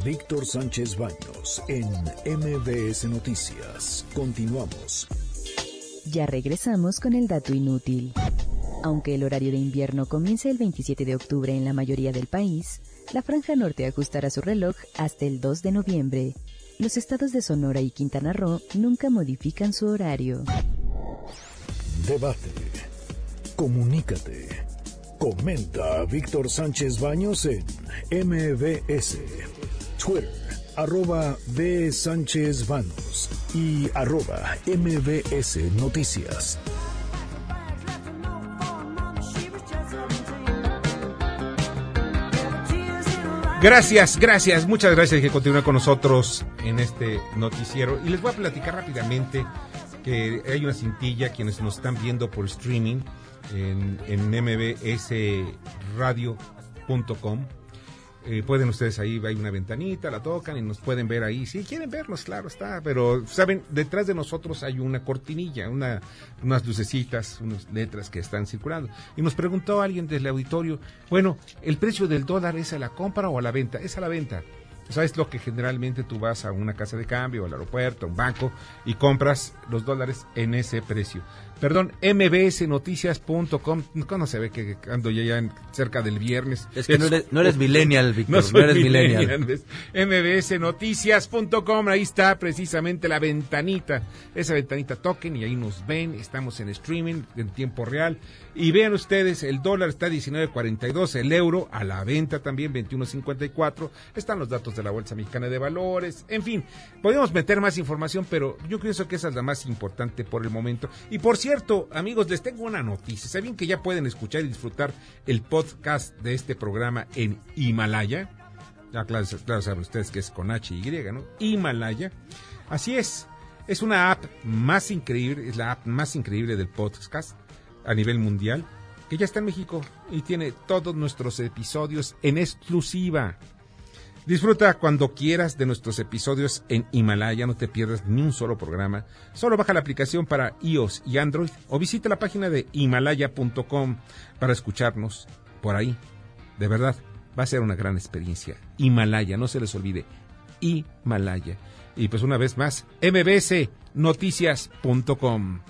Víctor Sánchez Baños en MBS Noticias. Continuamos. Ya regresamos con el dato inútil. Aunque el horario de invierno comienza el 27 de octubre en la mayoría del país, la franja norte ajustará su reloj hasta el 2 de noviembre. Los estados de Sonora y Quintana Roo nunca modifican su horario. Debate. Comunícate. Comenta a Víctor Sánchez Baños en MBS. Twitter, arroba B. Sánchez Baños y arroba MBS Noticias. Gracias, gracias, muchas gracias que continúen con nosotros en este noticiero. Y les voy a platicar rápidamente que hay una cintilla, quienes nos están viendo por streaming en, en mbsradio.com eh, pueden ustedes ahí, hay una ventanita, la tocan y nos pueden ver ahí. Si quieren vernos, claro está, pero saben, detrás de nosotros hay una cortinilla, una, unas lucecitas, unas letras que están circulando. Y nos preguntó alguien del auditorio, bueno, ¿el precio del dólar es a la compra o a la venta? Es a la venta. ¿Sabes lo que generalmente tú vas a una casa de cambio, al aeropuerto, a un banco y compras los dólares en ese precio? Perdón, mbsnoticias.com. ¿Cómo se ve que ando ya, ya cerca del viernes? Es que no eres, no eres <laughs> millennial, Víctor. No, eres millennial. mbsnoticias.com, ahí está precisamente la ventanita. Esa ventanita toquen y ahí nos ven. Estamos en streaming en tiempo real. Y vean ustedes, el dólar está 19.42, el euro a la venta también 21.54. Están los datos de la Bolsa Mexicana de Valores. En fin, podemos meter más información, pero yo pienso que esa es la más importante por el momento. Y por cierto, amigos, les tengo una noticia. ¿Saben que ya pueden escuchar y disfrutar el podcast de este programa en Himalaya? Ya, claro, claro saben ustedes que es con H y Y, ¿no? Himalaya. Así es. Es una app más increíble, es la app más increíble del podcast a nivel mundial, que ya está en México y tiene todos nuestros episodios en exclusiva. Disfruta cuando quieras de nuestros episodios en Himalaya, no te pierdas ni un solo programa. Solo baja la aplicación para iOS y Android o visita la página de himalaya.com para escucharnos por ahí. De verdad, va a ser una gran experiencia. Himalaya, no se les olvide. Himalaya. Y pues una vez más, mbsnoticias.com.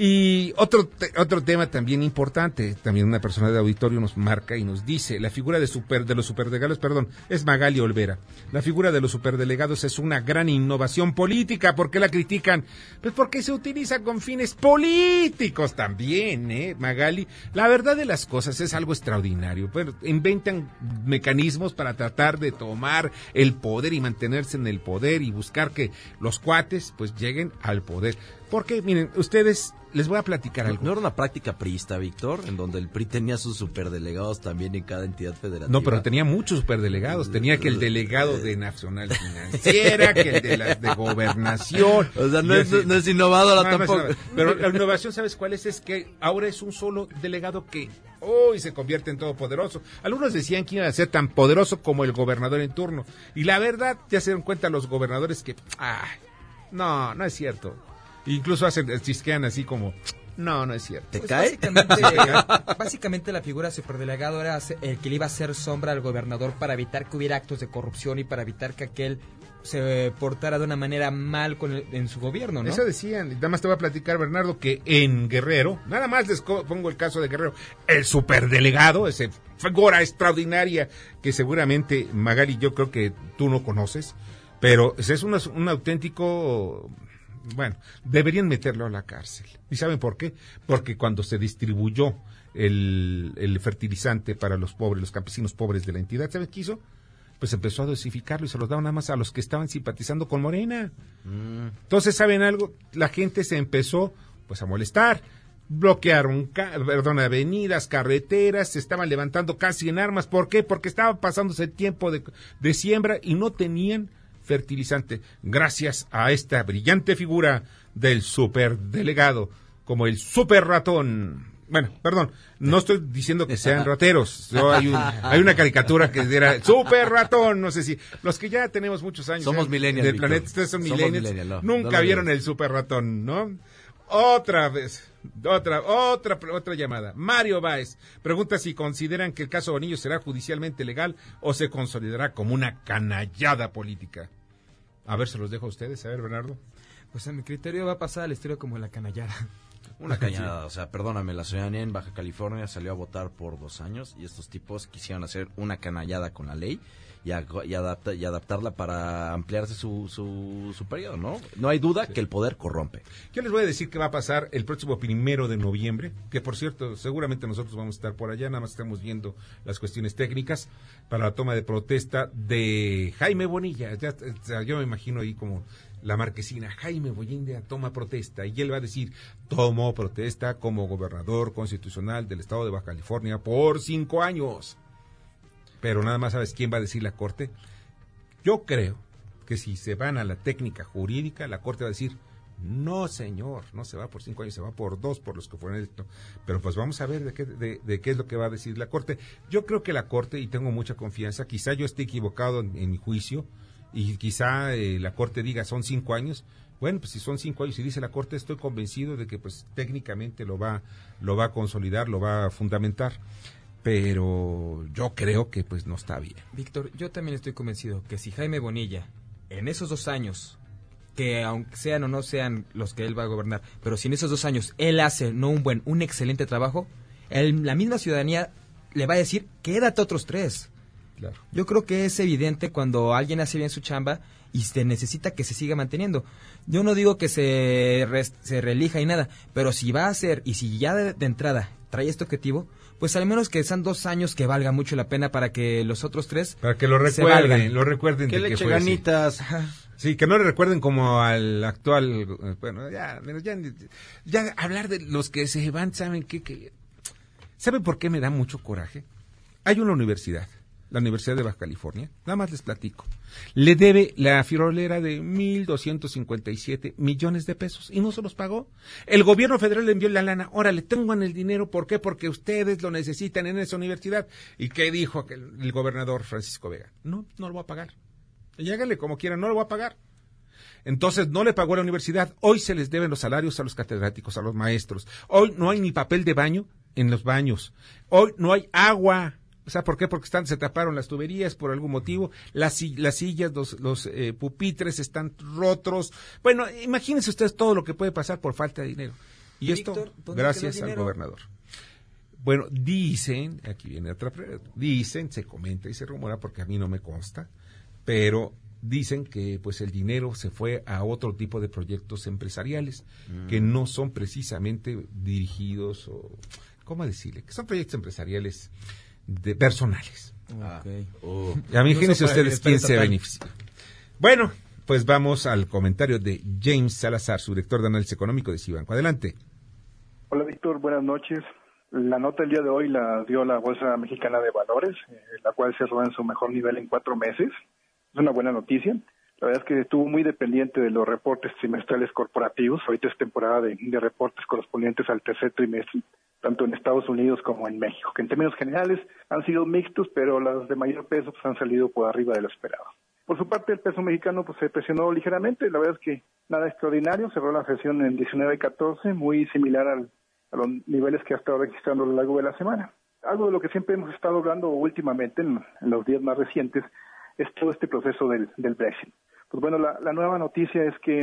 Y otro, otro tema también importante, también una persona de auditorio nos marca y nos dice, la figura de, super, de los superdelegados, perdón, es Magali Olvera. La figura de los superdelegados es una gran innovación política. ¿Por qué la critican? Pues porque se utiliza con fines políticos también, ¿eh, Magali? La verdad de las cosas es algo extraordinario. Bueno, inventan mecanismos para tratar de tomar el poder y mantenerse en el poder y buscar que los cuates pues lleguen al poder. Porque, miren, ustedes, les voy a platicar algo. ¿No era una práctica priista, Víctor? En donde el PRI tenía sus superdelegados también en cada entidad federativa. No, pero tenía muchos superdelegados. Tenía que el <laughs> delegado de Nacional Financiera, que el de la de Gobernación. <laughs> O sea, no, es, no es, innovadora tampoco. pero la innovación, ¿sabes cuál es? Es que ahora es un solo delegado que hoy se convierte en todopoderoso. Algunos decían que iba a ser tan poderoso como el gobernador en turno. Y la verdad, ya se dan cuenta los gobernadores que, ay, no, no es cierto. Incluso hacen, chisquean así como, no, no es cierto. ¿Te pues cae? Básicamente, <laughs> la figura superdelegado era el que le iba a hacer sombra al gobernador para evitar que hubiera actos de corrupción y para evitar que aquel se portara de una manera mal con en su gobierno, ¿no? Eso decían, nada más te voy a platicar, Bernardo, que en Guerrero, nada más les pongo el caso de Guerrero, el superdelegado, ese figura extraordinaria que seguramente Magali yo creo que tú no conoces, pero es un auténtico bueno, deberían meterlo a la cárcel. ¿Y saben por qué? Porque cuando se distribuyó el, fertilizante para los pobres, los campesinos pobres de la entidad, ¿saben qué hizo? Pues empezó a dosificarlo y se los daba nada más a los que estaban simpatizando con Morena. Mm. Entonces, ¿saben algo? La gente se empezó pues a molestar bloquearon perdón, avenidas, carreteras, se estaban levantando casi en armas. ¿Por qué? Porque estaba pasándose el tiempo de, de, siembra y no tenían fertilizante, gracias a esta brillante figura del superdelegado, como el super ratón. Bueno, perdón, no estoy diciendo que sean <laughs> rateros. hay, hay, una caricatura que era super ratón. No sé si los que ya tenemos muchos años somos millennials del planeta, ustedes son millennials, nunca vieron el super ratón, ¿no? Otra vez, otra, otra, otra llamada. Mario Báez pregunta si consideran que el caso Bonillo será judicialmente legal o se consolidará como una canallada política. A ver, se los dejo a ustedes. A ver, Bernardo. Pues en mi criterio va a pasar al estilo como la canallada. Una cañada, o sea, perdóname, la ciudadanía en Baja California salió a votar por dos años y estos tipos quisieron hacer una canallada con la ley y, y, adaptarla para ampliarse su, su, periodo, ¿no? No hay duda que el poder corrompe. Yo les voy a decir qué va a pasar el próximo primero de noviembre, que por cierto, seguramente nosotros vamos a estar por allá, nada más estamos viendo las cuestiones técnicas para la toma de protesta de Jaime Bonilla. yo me imagino ahí como la marquesina Jaime Bonilla toma protesta y él va a decir tomó protesta como gobernador constitucional del estado de Baja California por cinco años. pero nada más sabes quién va a decir la Corte. Yo creo que si se van a la técnica jurídica, la Corte va a decir, no, señor, no se va por cinco años, se va por dos, por los que fueron electos. Pero pues vamos a ver de qué, de, qué es lo que va a decir la Corte. Yo creo que la Corte, y tengo mucha confianza, quizá yo esté equivocado en, mi juicio, y quizá eh, la Corte diga son cinco años. Bueno, pues si son cinco años y dice la Corte, estoy convencido de que pues técnicamente lo va, lo va a consolidar, lo va a fundamentar pero yo creo que pues no está bien. Víctor, yo también estoy convencido que si Jaime Bonilla en esos dos años que aunque sean o no sean los que él va a gobernar, pero si en esos dos años él hace no un buen, un excelente trabajo, la misma ciudadanía le va a decir, quédate otros tres. Claro. Yo creo que es evidente cuando alguien hace bien su chamba y se necesita que se siga manteniendo. Yo no digo que se, se relija y nada, pero si va a hacer y si ya de, entrada trae este objetivo, pues al menos que sean dos años que valga mucho la pena para que los otros tres para que lo recuerden, lo recuerden que le eche ganitas. Sí, que no le recuerden como al actual, bueno, ya, ya, ya hablar de los que se van, ¿saben qué? Que, ¿Saben por qué me da mucho coraje? Hay una universidad, la Universidad de Baja California, nada más les platico. Le debe la firolera de 1.257 millones de pesos y no se los pagó. El gobierno federal le envió la lana. Ahora le tengan el dinero. ¿Por qué? Porque ustedes lo necesitan en esa universidad. ¿Y qué dijo el gobernador Francisco Vega? No, no lo va a pagar. Y como quieran, no lo va a pagar. Entonces no le pagó a la universidad. Hoy se les deben los salarios a los catedráticos, a los maestros. Hoy no hay ni papel de baño en los baños. Hoy no hay agua. O sea, ¿por qué? Porque están, se taparon las tuberías por algún motivo. Las, las sillas, los, los eh, pupitres están rotos. Bueno, imagínense ustedes todo lo que puede pasar por falta de dinero. Y esto, gracias al gobernador. Bueno, dicen, aquí viene otra dicen, se comenta y se rumora porque a mí no me consta, pero dicen que pues el dinero se fue a otro tipo de proyectos empresariales que mm. no son precisamente dirigidos o cómo decirle que son proyectos empresariales de personales ah. oh. imagínense ustedes quién se beneficia bueno pues vamos al comentario de James Salazar su director de análisis económico de Cibanco adelante hola Víctor buenas noches la nota del día de hoy la dio la Bolsa Mexicana de Valores, eh, la cual cerró en su mejor nivel en cuatro meses es una buena noticia. La verdad es que estuvo muy dependiente de los reportes trimestrales corporativos. Ahorita es temporada de, reportes correspondientes al tercer trimestre, tanto en Estados Unidos como en México, que en términos generales han sido mixtos, pero las de mayor peso pues, han salido por arriba de lo esperado. Por su parte, el peso mexicano pues, se presionó ligeramente. La verdad es que nada extraordinario. Cerró la sesión en 19.14, muy similar a los niveles que ha estado registrando a lo largo de la semana. Algo de lo que siempre hemos estado hablando últimamente, en los días más recientes, es todo este proceso del, del Brexit. Pues bueno, la, nueva noticia es que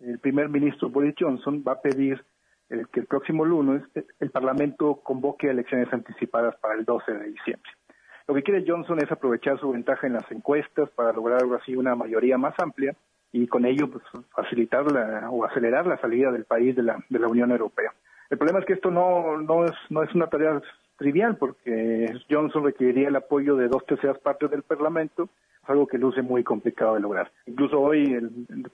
el primer ministro Boris Johnson va a pedir que el próximo lunes el Parlamento convoque elecciones anticipadas para el 12 de diciembre. Lo que quiere Johnson es aprovechar su ventaja en las encuestas para lograr así una mayoría más amplia y con ello pues, facilitar o acelerar la salida del país de la, de la Unión Europea. El problema es que esto no, no, es, no es una tarea trivial porque Johnson requeriría el apoyo de dos terceras partes del Parlamento algo que luce muy complicado de lograr. Incluso hoy,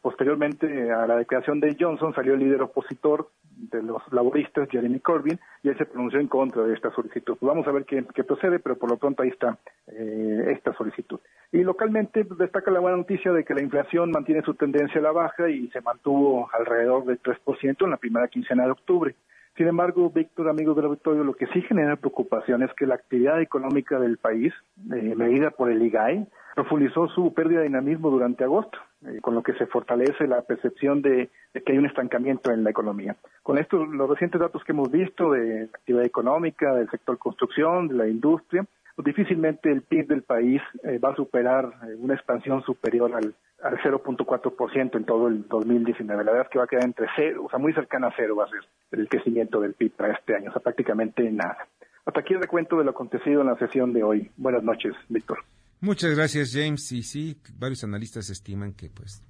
posteriormente a la declaración de Johnson, salió el líder opositor de los laboristas, Jeremy Corbyn, y él se pronunció en contra de esta solicitud. Vamos a ver qué, procede, pero por lo pronto ahí está eh, esta solicitud. Y localmente pues, destaca la buena noticia de que la inflación mantiene su tendencia a la baja y se mantuvo alrededor del 3% en la primera quincena de octubre. Sin embargo, Víctor, amigo del auditorio, lo que sí genera preocupación es que la actividad económica del país, eh, medida por el IGAE, profundizó su pérdida de dinamismo durante agosto, eh, con lo que se fortalece la percepción de, que hay un estancamiento en la economía. Con estos, los recientes datos que hemos visto de actividad económica, del sector construcción, de la industria, pues difícilmente el PIB del país eh, va a superar una expansión superior al, al 0.4% en todo el 2019. La verdad es que va a quedar entre cero, o sea, muy cercana a cero va a ser el crecimiento del PIB para este año, o sea, prácticamente nada. Hasta aquí el recuento de lo acontecido en la sesión de hoy. Buenas noches, Víctor. Muchas gracias, James. Y sí, varios analistas estiman que, pues,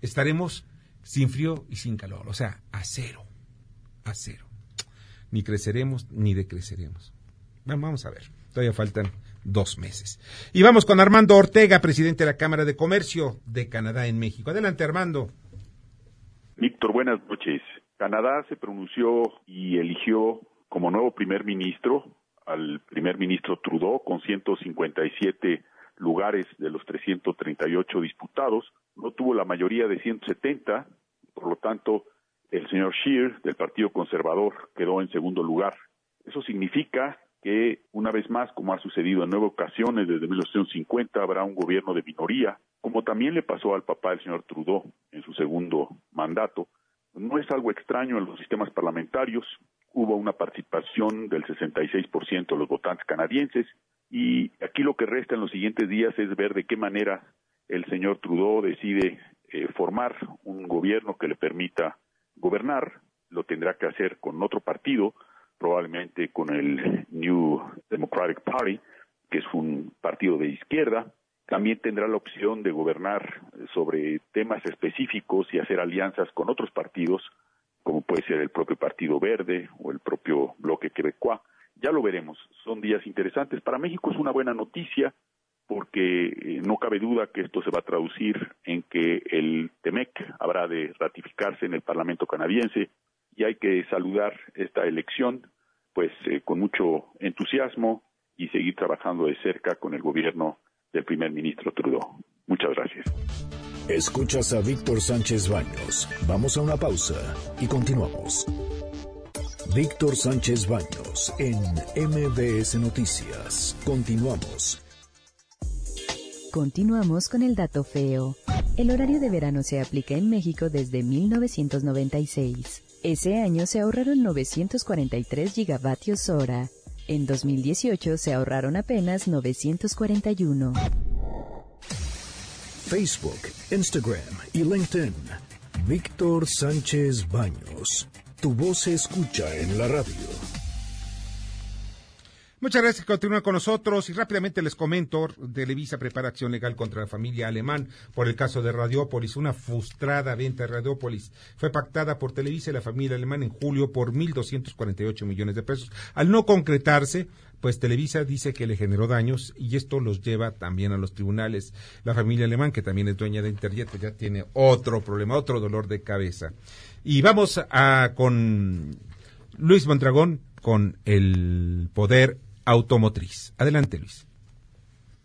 estaremos sin frío y sin calor, o sea, a cero, a cero. Ni creceremos ni decreceremos. Vamos a ver, todavía faltan dos meses. Y vamos con Armando Ortega, presidente de la Cámara de Comercio de Canadá en México. Adelante, Armando. Víctor, buenas noches. Canadá se pronunció y eligió como nuevo primer ministro al primer ministro Trudeau con 157 lugares de los 338 disputados, no tuvo la mayoría de 170, por lo tanto, el señor Scheer del Partido Conservador quedó en segundo lugar. Eso significa que, una vez más, como ha sucedido en nueve ocasiones desde 1950, habrá un gobierno de minoría, como también le pasó al papá del señor Trudeau en su segundo mandato. No es algo extraño en los sistemas parlamentarios. Hubo una participación del 66% de los votantes canadienses y aquí lo que resta en los siguientes días es ver de qué manera el señor Trudeau decide eh, formar un gobierno que le permita gobernar. Lo tendrá que hacer con otro partido, probablemente con el New Democratic Party, que es un partido de izquierda. También tendrá la opción de gobernar sobre temas específicos y hacer alianzas con otros partidos, como puede ser el propio Partido Verde o el propio Bloque Quebecois. Ya lo veremos. Son días interesantes. Para México es una buena noticia porque eh, no cabe duda que esto se va a traducir en que el TEMEC habrá de ratificarse en el Parlamento canadiense y hay que saludar esta elección pues eh, con mucho entusiasmo y seguir trabajando de cerca con el gobierno del primer ministro Trudeau. Muchas gracias. Escuchas a Víctor Sánchez Baños. Vamos a una pausa y continuamos. Víctor Sánchez Baños en MBS Noticias. Continuamos. Continuamos con el dato feo. El horario de verano se aplica en México desde 1996. Ese año se ahorraron 943 gigavatios hora. En 2018 se ahorraron apenas 941. Facebook, Instagram y LinkedIn. Víctor Sánchez Baños. Tu voz se escucha en la radio. Muchas gracias que continúan con nosotros y rápidamente les comento, Televisa prepara acción legal contra la familia alemán por el caso de Radiopolis. Una frustrada venta de Radiopolis fue pactada por Televisa y la familia alemán en julio por 1.248 millones de pesos. Al no concretarse, pues Televisa dice que le generó daños y esto los lleva también a los tribunales. La familia alemán, que también es dueña de Interjet, ya tiene otro problema, otro dolor de cabeza. Y vamos a con Luis Mondragón con el poder automotriz. Adelante, Luis.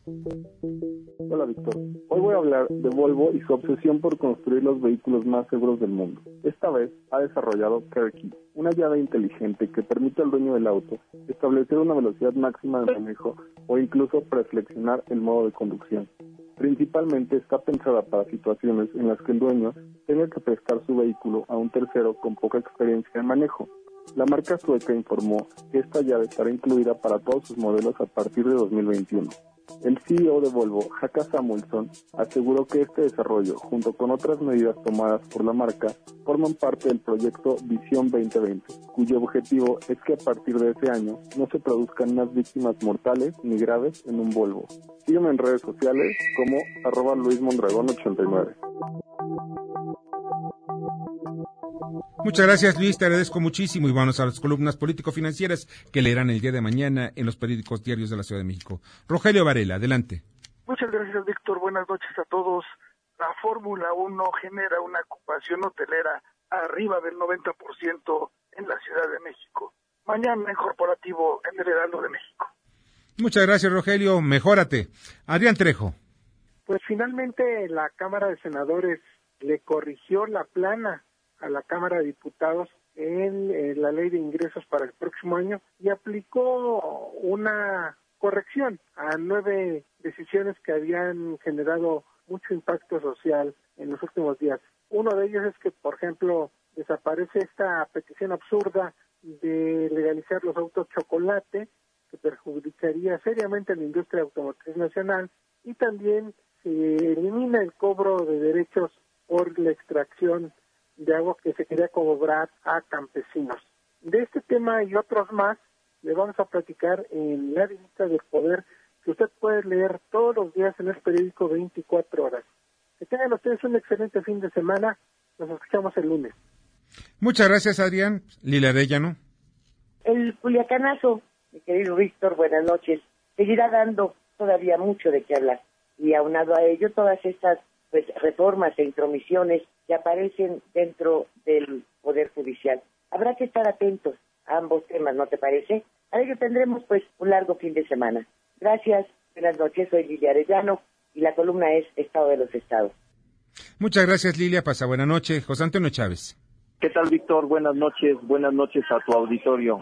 Hola, Víctor. Hoy voy a hablar de Volvo y su obsesión por construir los vehículos más seguros del mundo. Esta vez ha desarrollado CareKey, una llave inteligente que permite al dueño del auto establecer una velocidad máxima de manejo o incluso preflexionar el modo de conducción. Principalmente está pensada para situaciones en las que el dueño tenga que prestar su vehículo a un tercero con poca experiencia en manejo, la marca sueca informó que esta llave estará incluida para todos sus modelos a partir de 2021. El CEO de Volvo, Haka Samuelson, aseguró que este desarrollo, junto con otras medidas tomadas por la marca, forman parte del proyecto Visión 2020, cuyo objetivo es que a partir de ese año no se produzcan más víctimas mortales ni graves en un Volvo. Sígueme en redes sociales como arroba Luis 89. Muchas gracias Luis, te agradezco muchísimo y vamos a las columnas político-financieras que leerán el día de mañana en los periódicos diarios de la Ciudad de México. Rogelio Varela, adelante. Muchas gracias Víctor, buenas noches a todos. La Fórmula 1 genera una ocupación hotelera arriba del 90% en la Ciudad de México. Mañana en corporativo en el Heraldo de México. Muchas gracias Rogelio, mejórate. Adrián Trejo. Pues finalmente la Cámara de Senadores le corrigió la plana a la Cámara de Diputados en, la ley de ingresos para el próximo año y aplicó una corrección a nueve decisiones que habían generado mucho impacto social en los últimos días. Uno de ellos es que, por ejemplo, desaparece esta petición absurda de legalizar los autos chocolate, que perjudicaría seriamente a la industria automotriz nacional, y también se elimina el cobro de derechos por la extracción de agua que se quería cobrar a campesinos. De este tema y otros más le vamos a platicar en la visita del poder que usted puede leer todos los días en el periódico 24 horas. Que tengan ustedes un excelente fin de semana. Nos escuchamos el lunes. Muchas gracias, Adrián. Lila Arellano. El Culiacanazo, mi querido Víctor, buenas noches, seguirá dando todavía mucho de qué hablar. Y aunado a ello, todas estas pues, reformas e intromisiones que aparecen dentro del Poder Judicial. Habrá que estar atentos a ambos temas, ¿no te parece? a ello tendremos pues un largo fin de semana. Gracias, buenas noches, soy Lilia Arellano y la columna es Estado de los Estados. Muchas gracias Lilia, pasa buena noche. José Antonio Chávez. ¿Qué tal Víctor? Buenas noches, buenas noches a tu auditorio.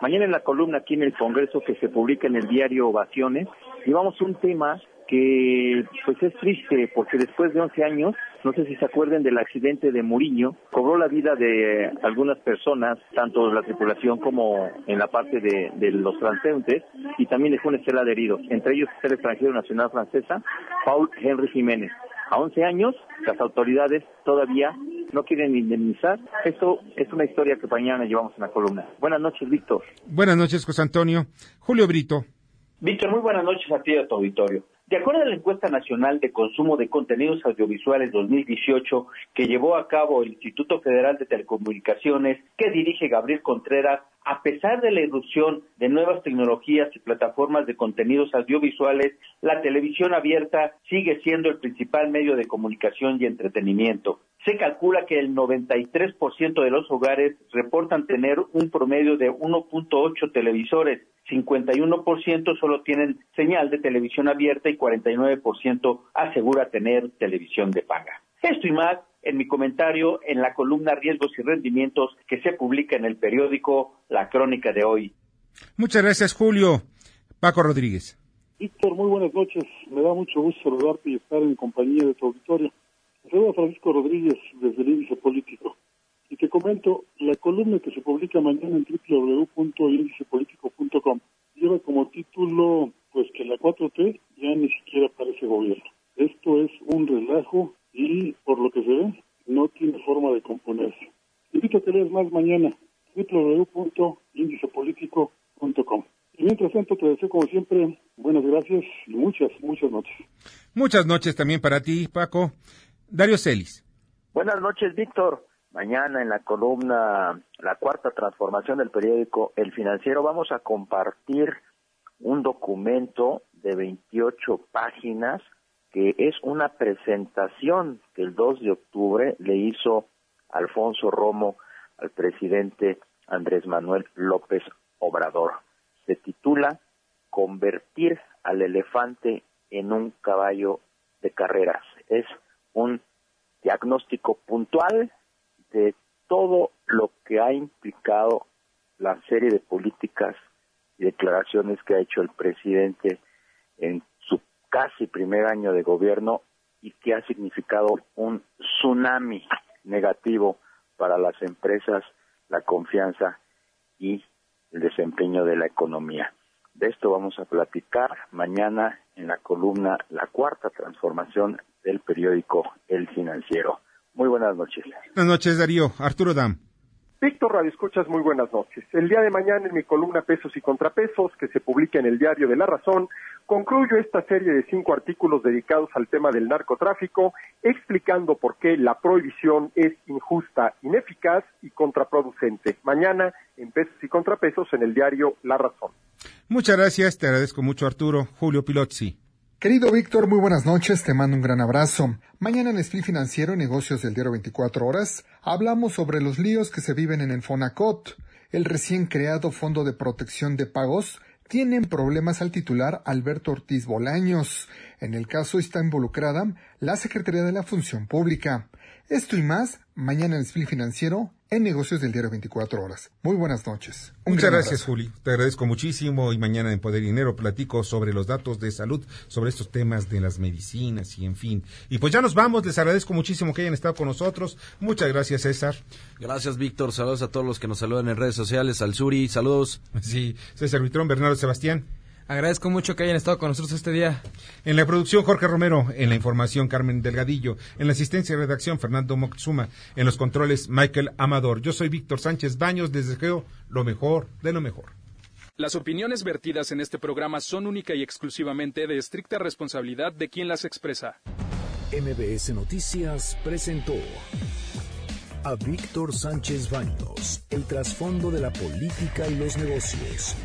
Mañana en la columna aquí en el Congreso que se publica en el diario Ovaciones, llevamos un tema que pues es triste porque después de 11 años, no sé si se acuerden del accidente de Muriño, cobró la vida de algunas personas, tanto la tripulación como en la parte de, de los transeúntes, y también dejó una estela de heridos, entre ellos el extranjero nacional francesa, Paul Henry Jiménez. A 11 años, las autoridades todavía no quieren indemnizar. Esto es una historia que mañana llevamos en la columna. Buenas noches, Víctor. Buenas noches, José Antonio. Julio Brito. Víctor, muy buenas noches a ti y a tu auditorio. De acuerdo a la encuesta nacional de consumo de contenidos audiovisuales 2018 que llevó a cabo el Instituto Federal de Telecomunicaciones que dirige Gabriel Contreras, a pesar de la irrupción de nuevas tecnologías y plataformas de contenidos audiovisuales, la televisión abierta sigue siendo el principal medio de comunicación y entretenimiento. Se calcula que el 93% de los hogares reportan tener un promedio de 1.8 televisores, 51% solo tienen señal de televisión abierta y 49% asegura tener televisión de paga. Esto y más en mi comentario en la columna Riesgos y Rendimientos que se publica en el periódico La Crónica de hoy. Muchas gracias, Julio. Paco Rodríguez. Víctor, muy buenas noches. Me da mucho gusto saludarte y estar en compañía de tu auditorio. Soy Francisco Rodríguez desde el Índice Político. Y te comento, la columna que se publica mañana en www.indicepolitico.com lleva como título, pues que la 4T ya ni siquiera parece gobierno. Esto es un relajo y, por lo que se ve, no tiene forma de componerse. Te invito a que leas más mañana, www.indicepolitico.com. Y mientras tanto, te deseo, como siempre, buenas gracias y muchas, muchas noches. Muchas noches también para ti, Paco. Dario Celis. Buenas noches, Víctor. Mañana en la columna La Cuarta Transformación del periódico El Financiero vamos a compartir un documento de 28 páginas que es una presentación que el 2 de octubre le hizo Alfonso Romo al presidente Andrés Manuel López Obrador. Se titula Convertir al elefante en un caballo de carreras. Es un diagnóstico puntual de todo lo que ha implicado la serie de políticas y declaraciones que ha hecho el presidente en su casi primer año de gobierno y que ha significado un tsunami negativo para las empresas, la confianza y el desempeño de la economía. De esto vamos a platicar mañana en la columna La Cuarta Transformación del periódico El Financiero. Muy buenas noches. Buenas noches, Darío. Arturo Dam. Víctor Radio Escuchas, muy buenas noches. El día de mañana en mi columna Pesos y Contrapesos, que se publica en el diario de La Razón, concluyo esta serie de cinco artículos dedicados al tema del narcotráfico, explicando por qué la prohibición es injusta, ineficaz y contraproducente. Mañana en Pesos y Contrapesos en el diario La Razón. Muchas gracias, te agradezco mucho, Arturo. Julio Pilotzi. Querido Víctor, muy buenas noches, te mando un gran abrazo. Mañana en Split Financiero, negocios del diario 24 horas, hablamos sobre los líos que se viven en el Fonacot, el recién creado Fondo de Protección de Pagos. Tienen problemas al titular Alberto Ortiz Bolaños. En el caso está involucrada la Secretaría de la Función Pública. Esto y más, mañana en Split Financiero, en negocios del diario 24 horas. Muy buenas noches. Muchas gracias, Juli. Te agradezco muchísimo y mañana en Poder y Dinero platico sobre los datos de salud, sobre estos temas de las medicinas y en fin. Y pues ya nos vamos, les agradezco muchísimo que hayan estado con nosotros. Muchas gracias, César. Gracias, Víctor. Saludos a todos los que nos saludan en redes sociales. Al Suri, saludos. Sí, César Vitrón, Bernardo Sebastián. Agradezco mucho que hayan estado con nosotros este día. En la producción, Jorge Romero. En la información, Carmen Delgadillo. En la asistencia y redacción, Fernando Moxuma. En los controles, Michael Amador. Yo soy Víctor Sánchez Baños. Les deseo lo mejor de lo mejor. Las opiniones vertidas en este programa son única y exclusivamente de estricta responsabilidad de quien las expresa. MBS Noticias presentó a Víctor Sánchez Baños, el trasfondo de la política y los negocios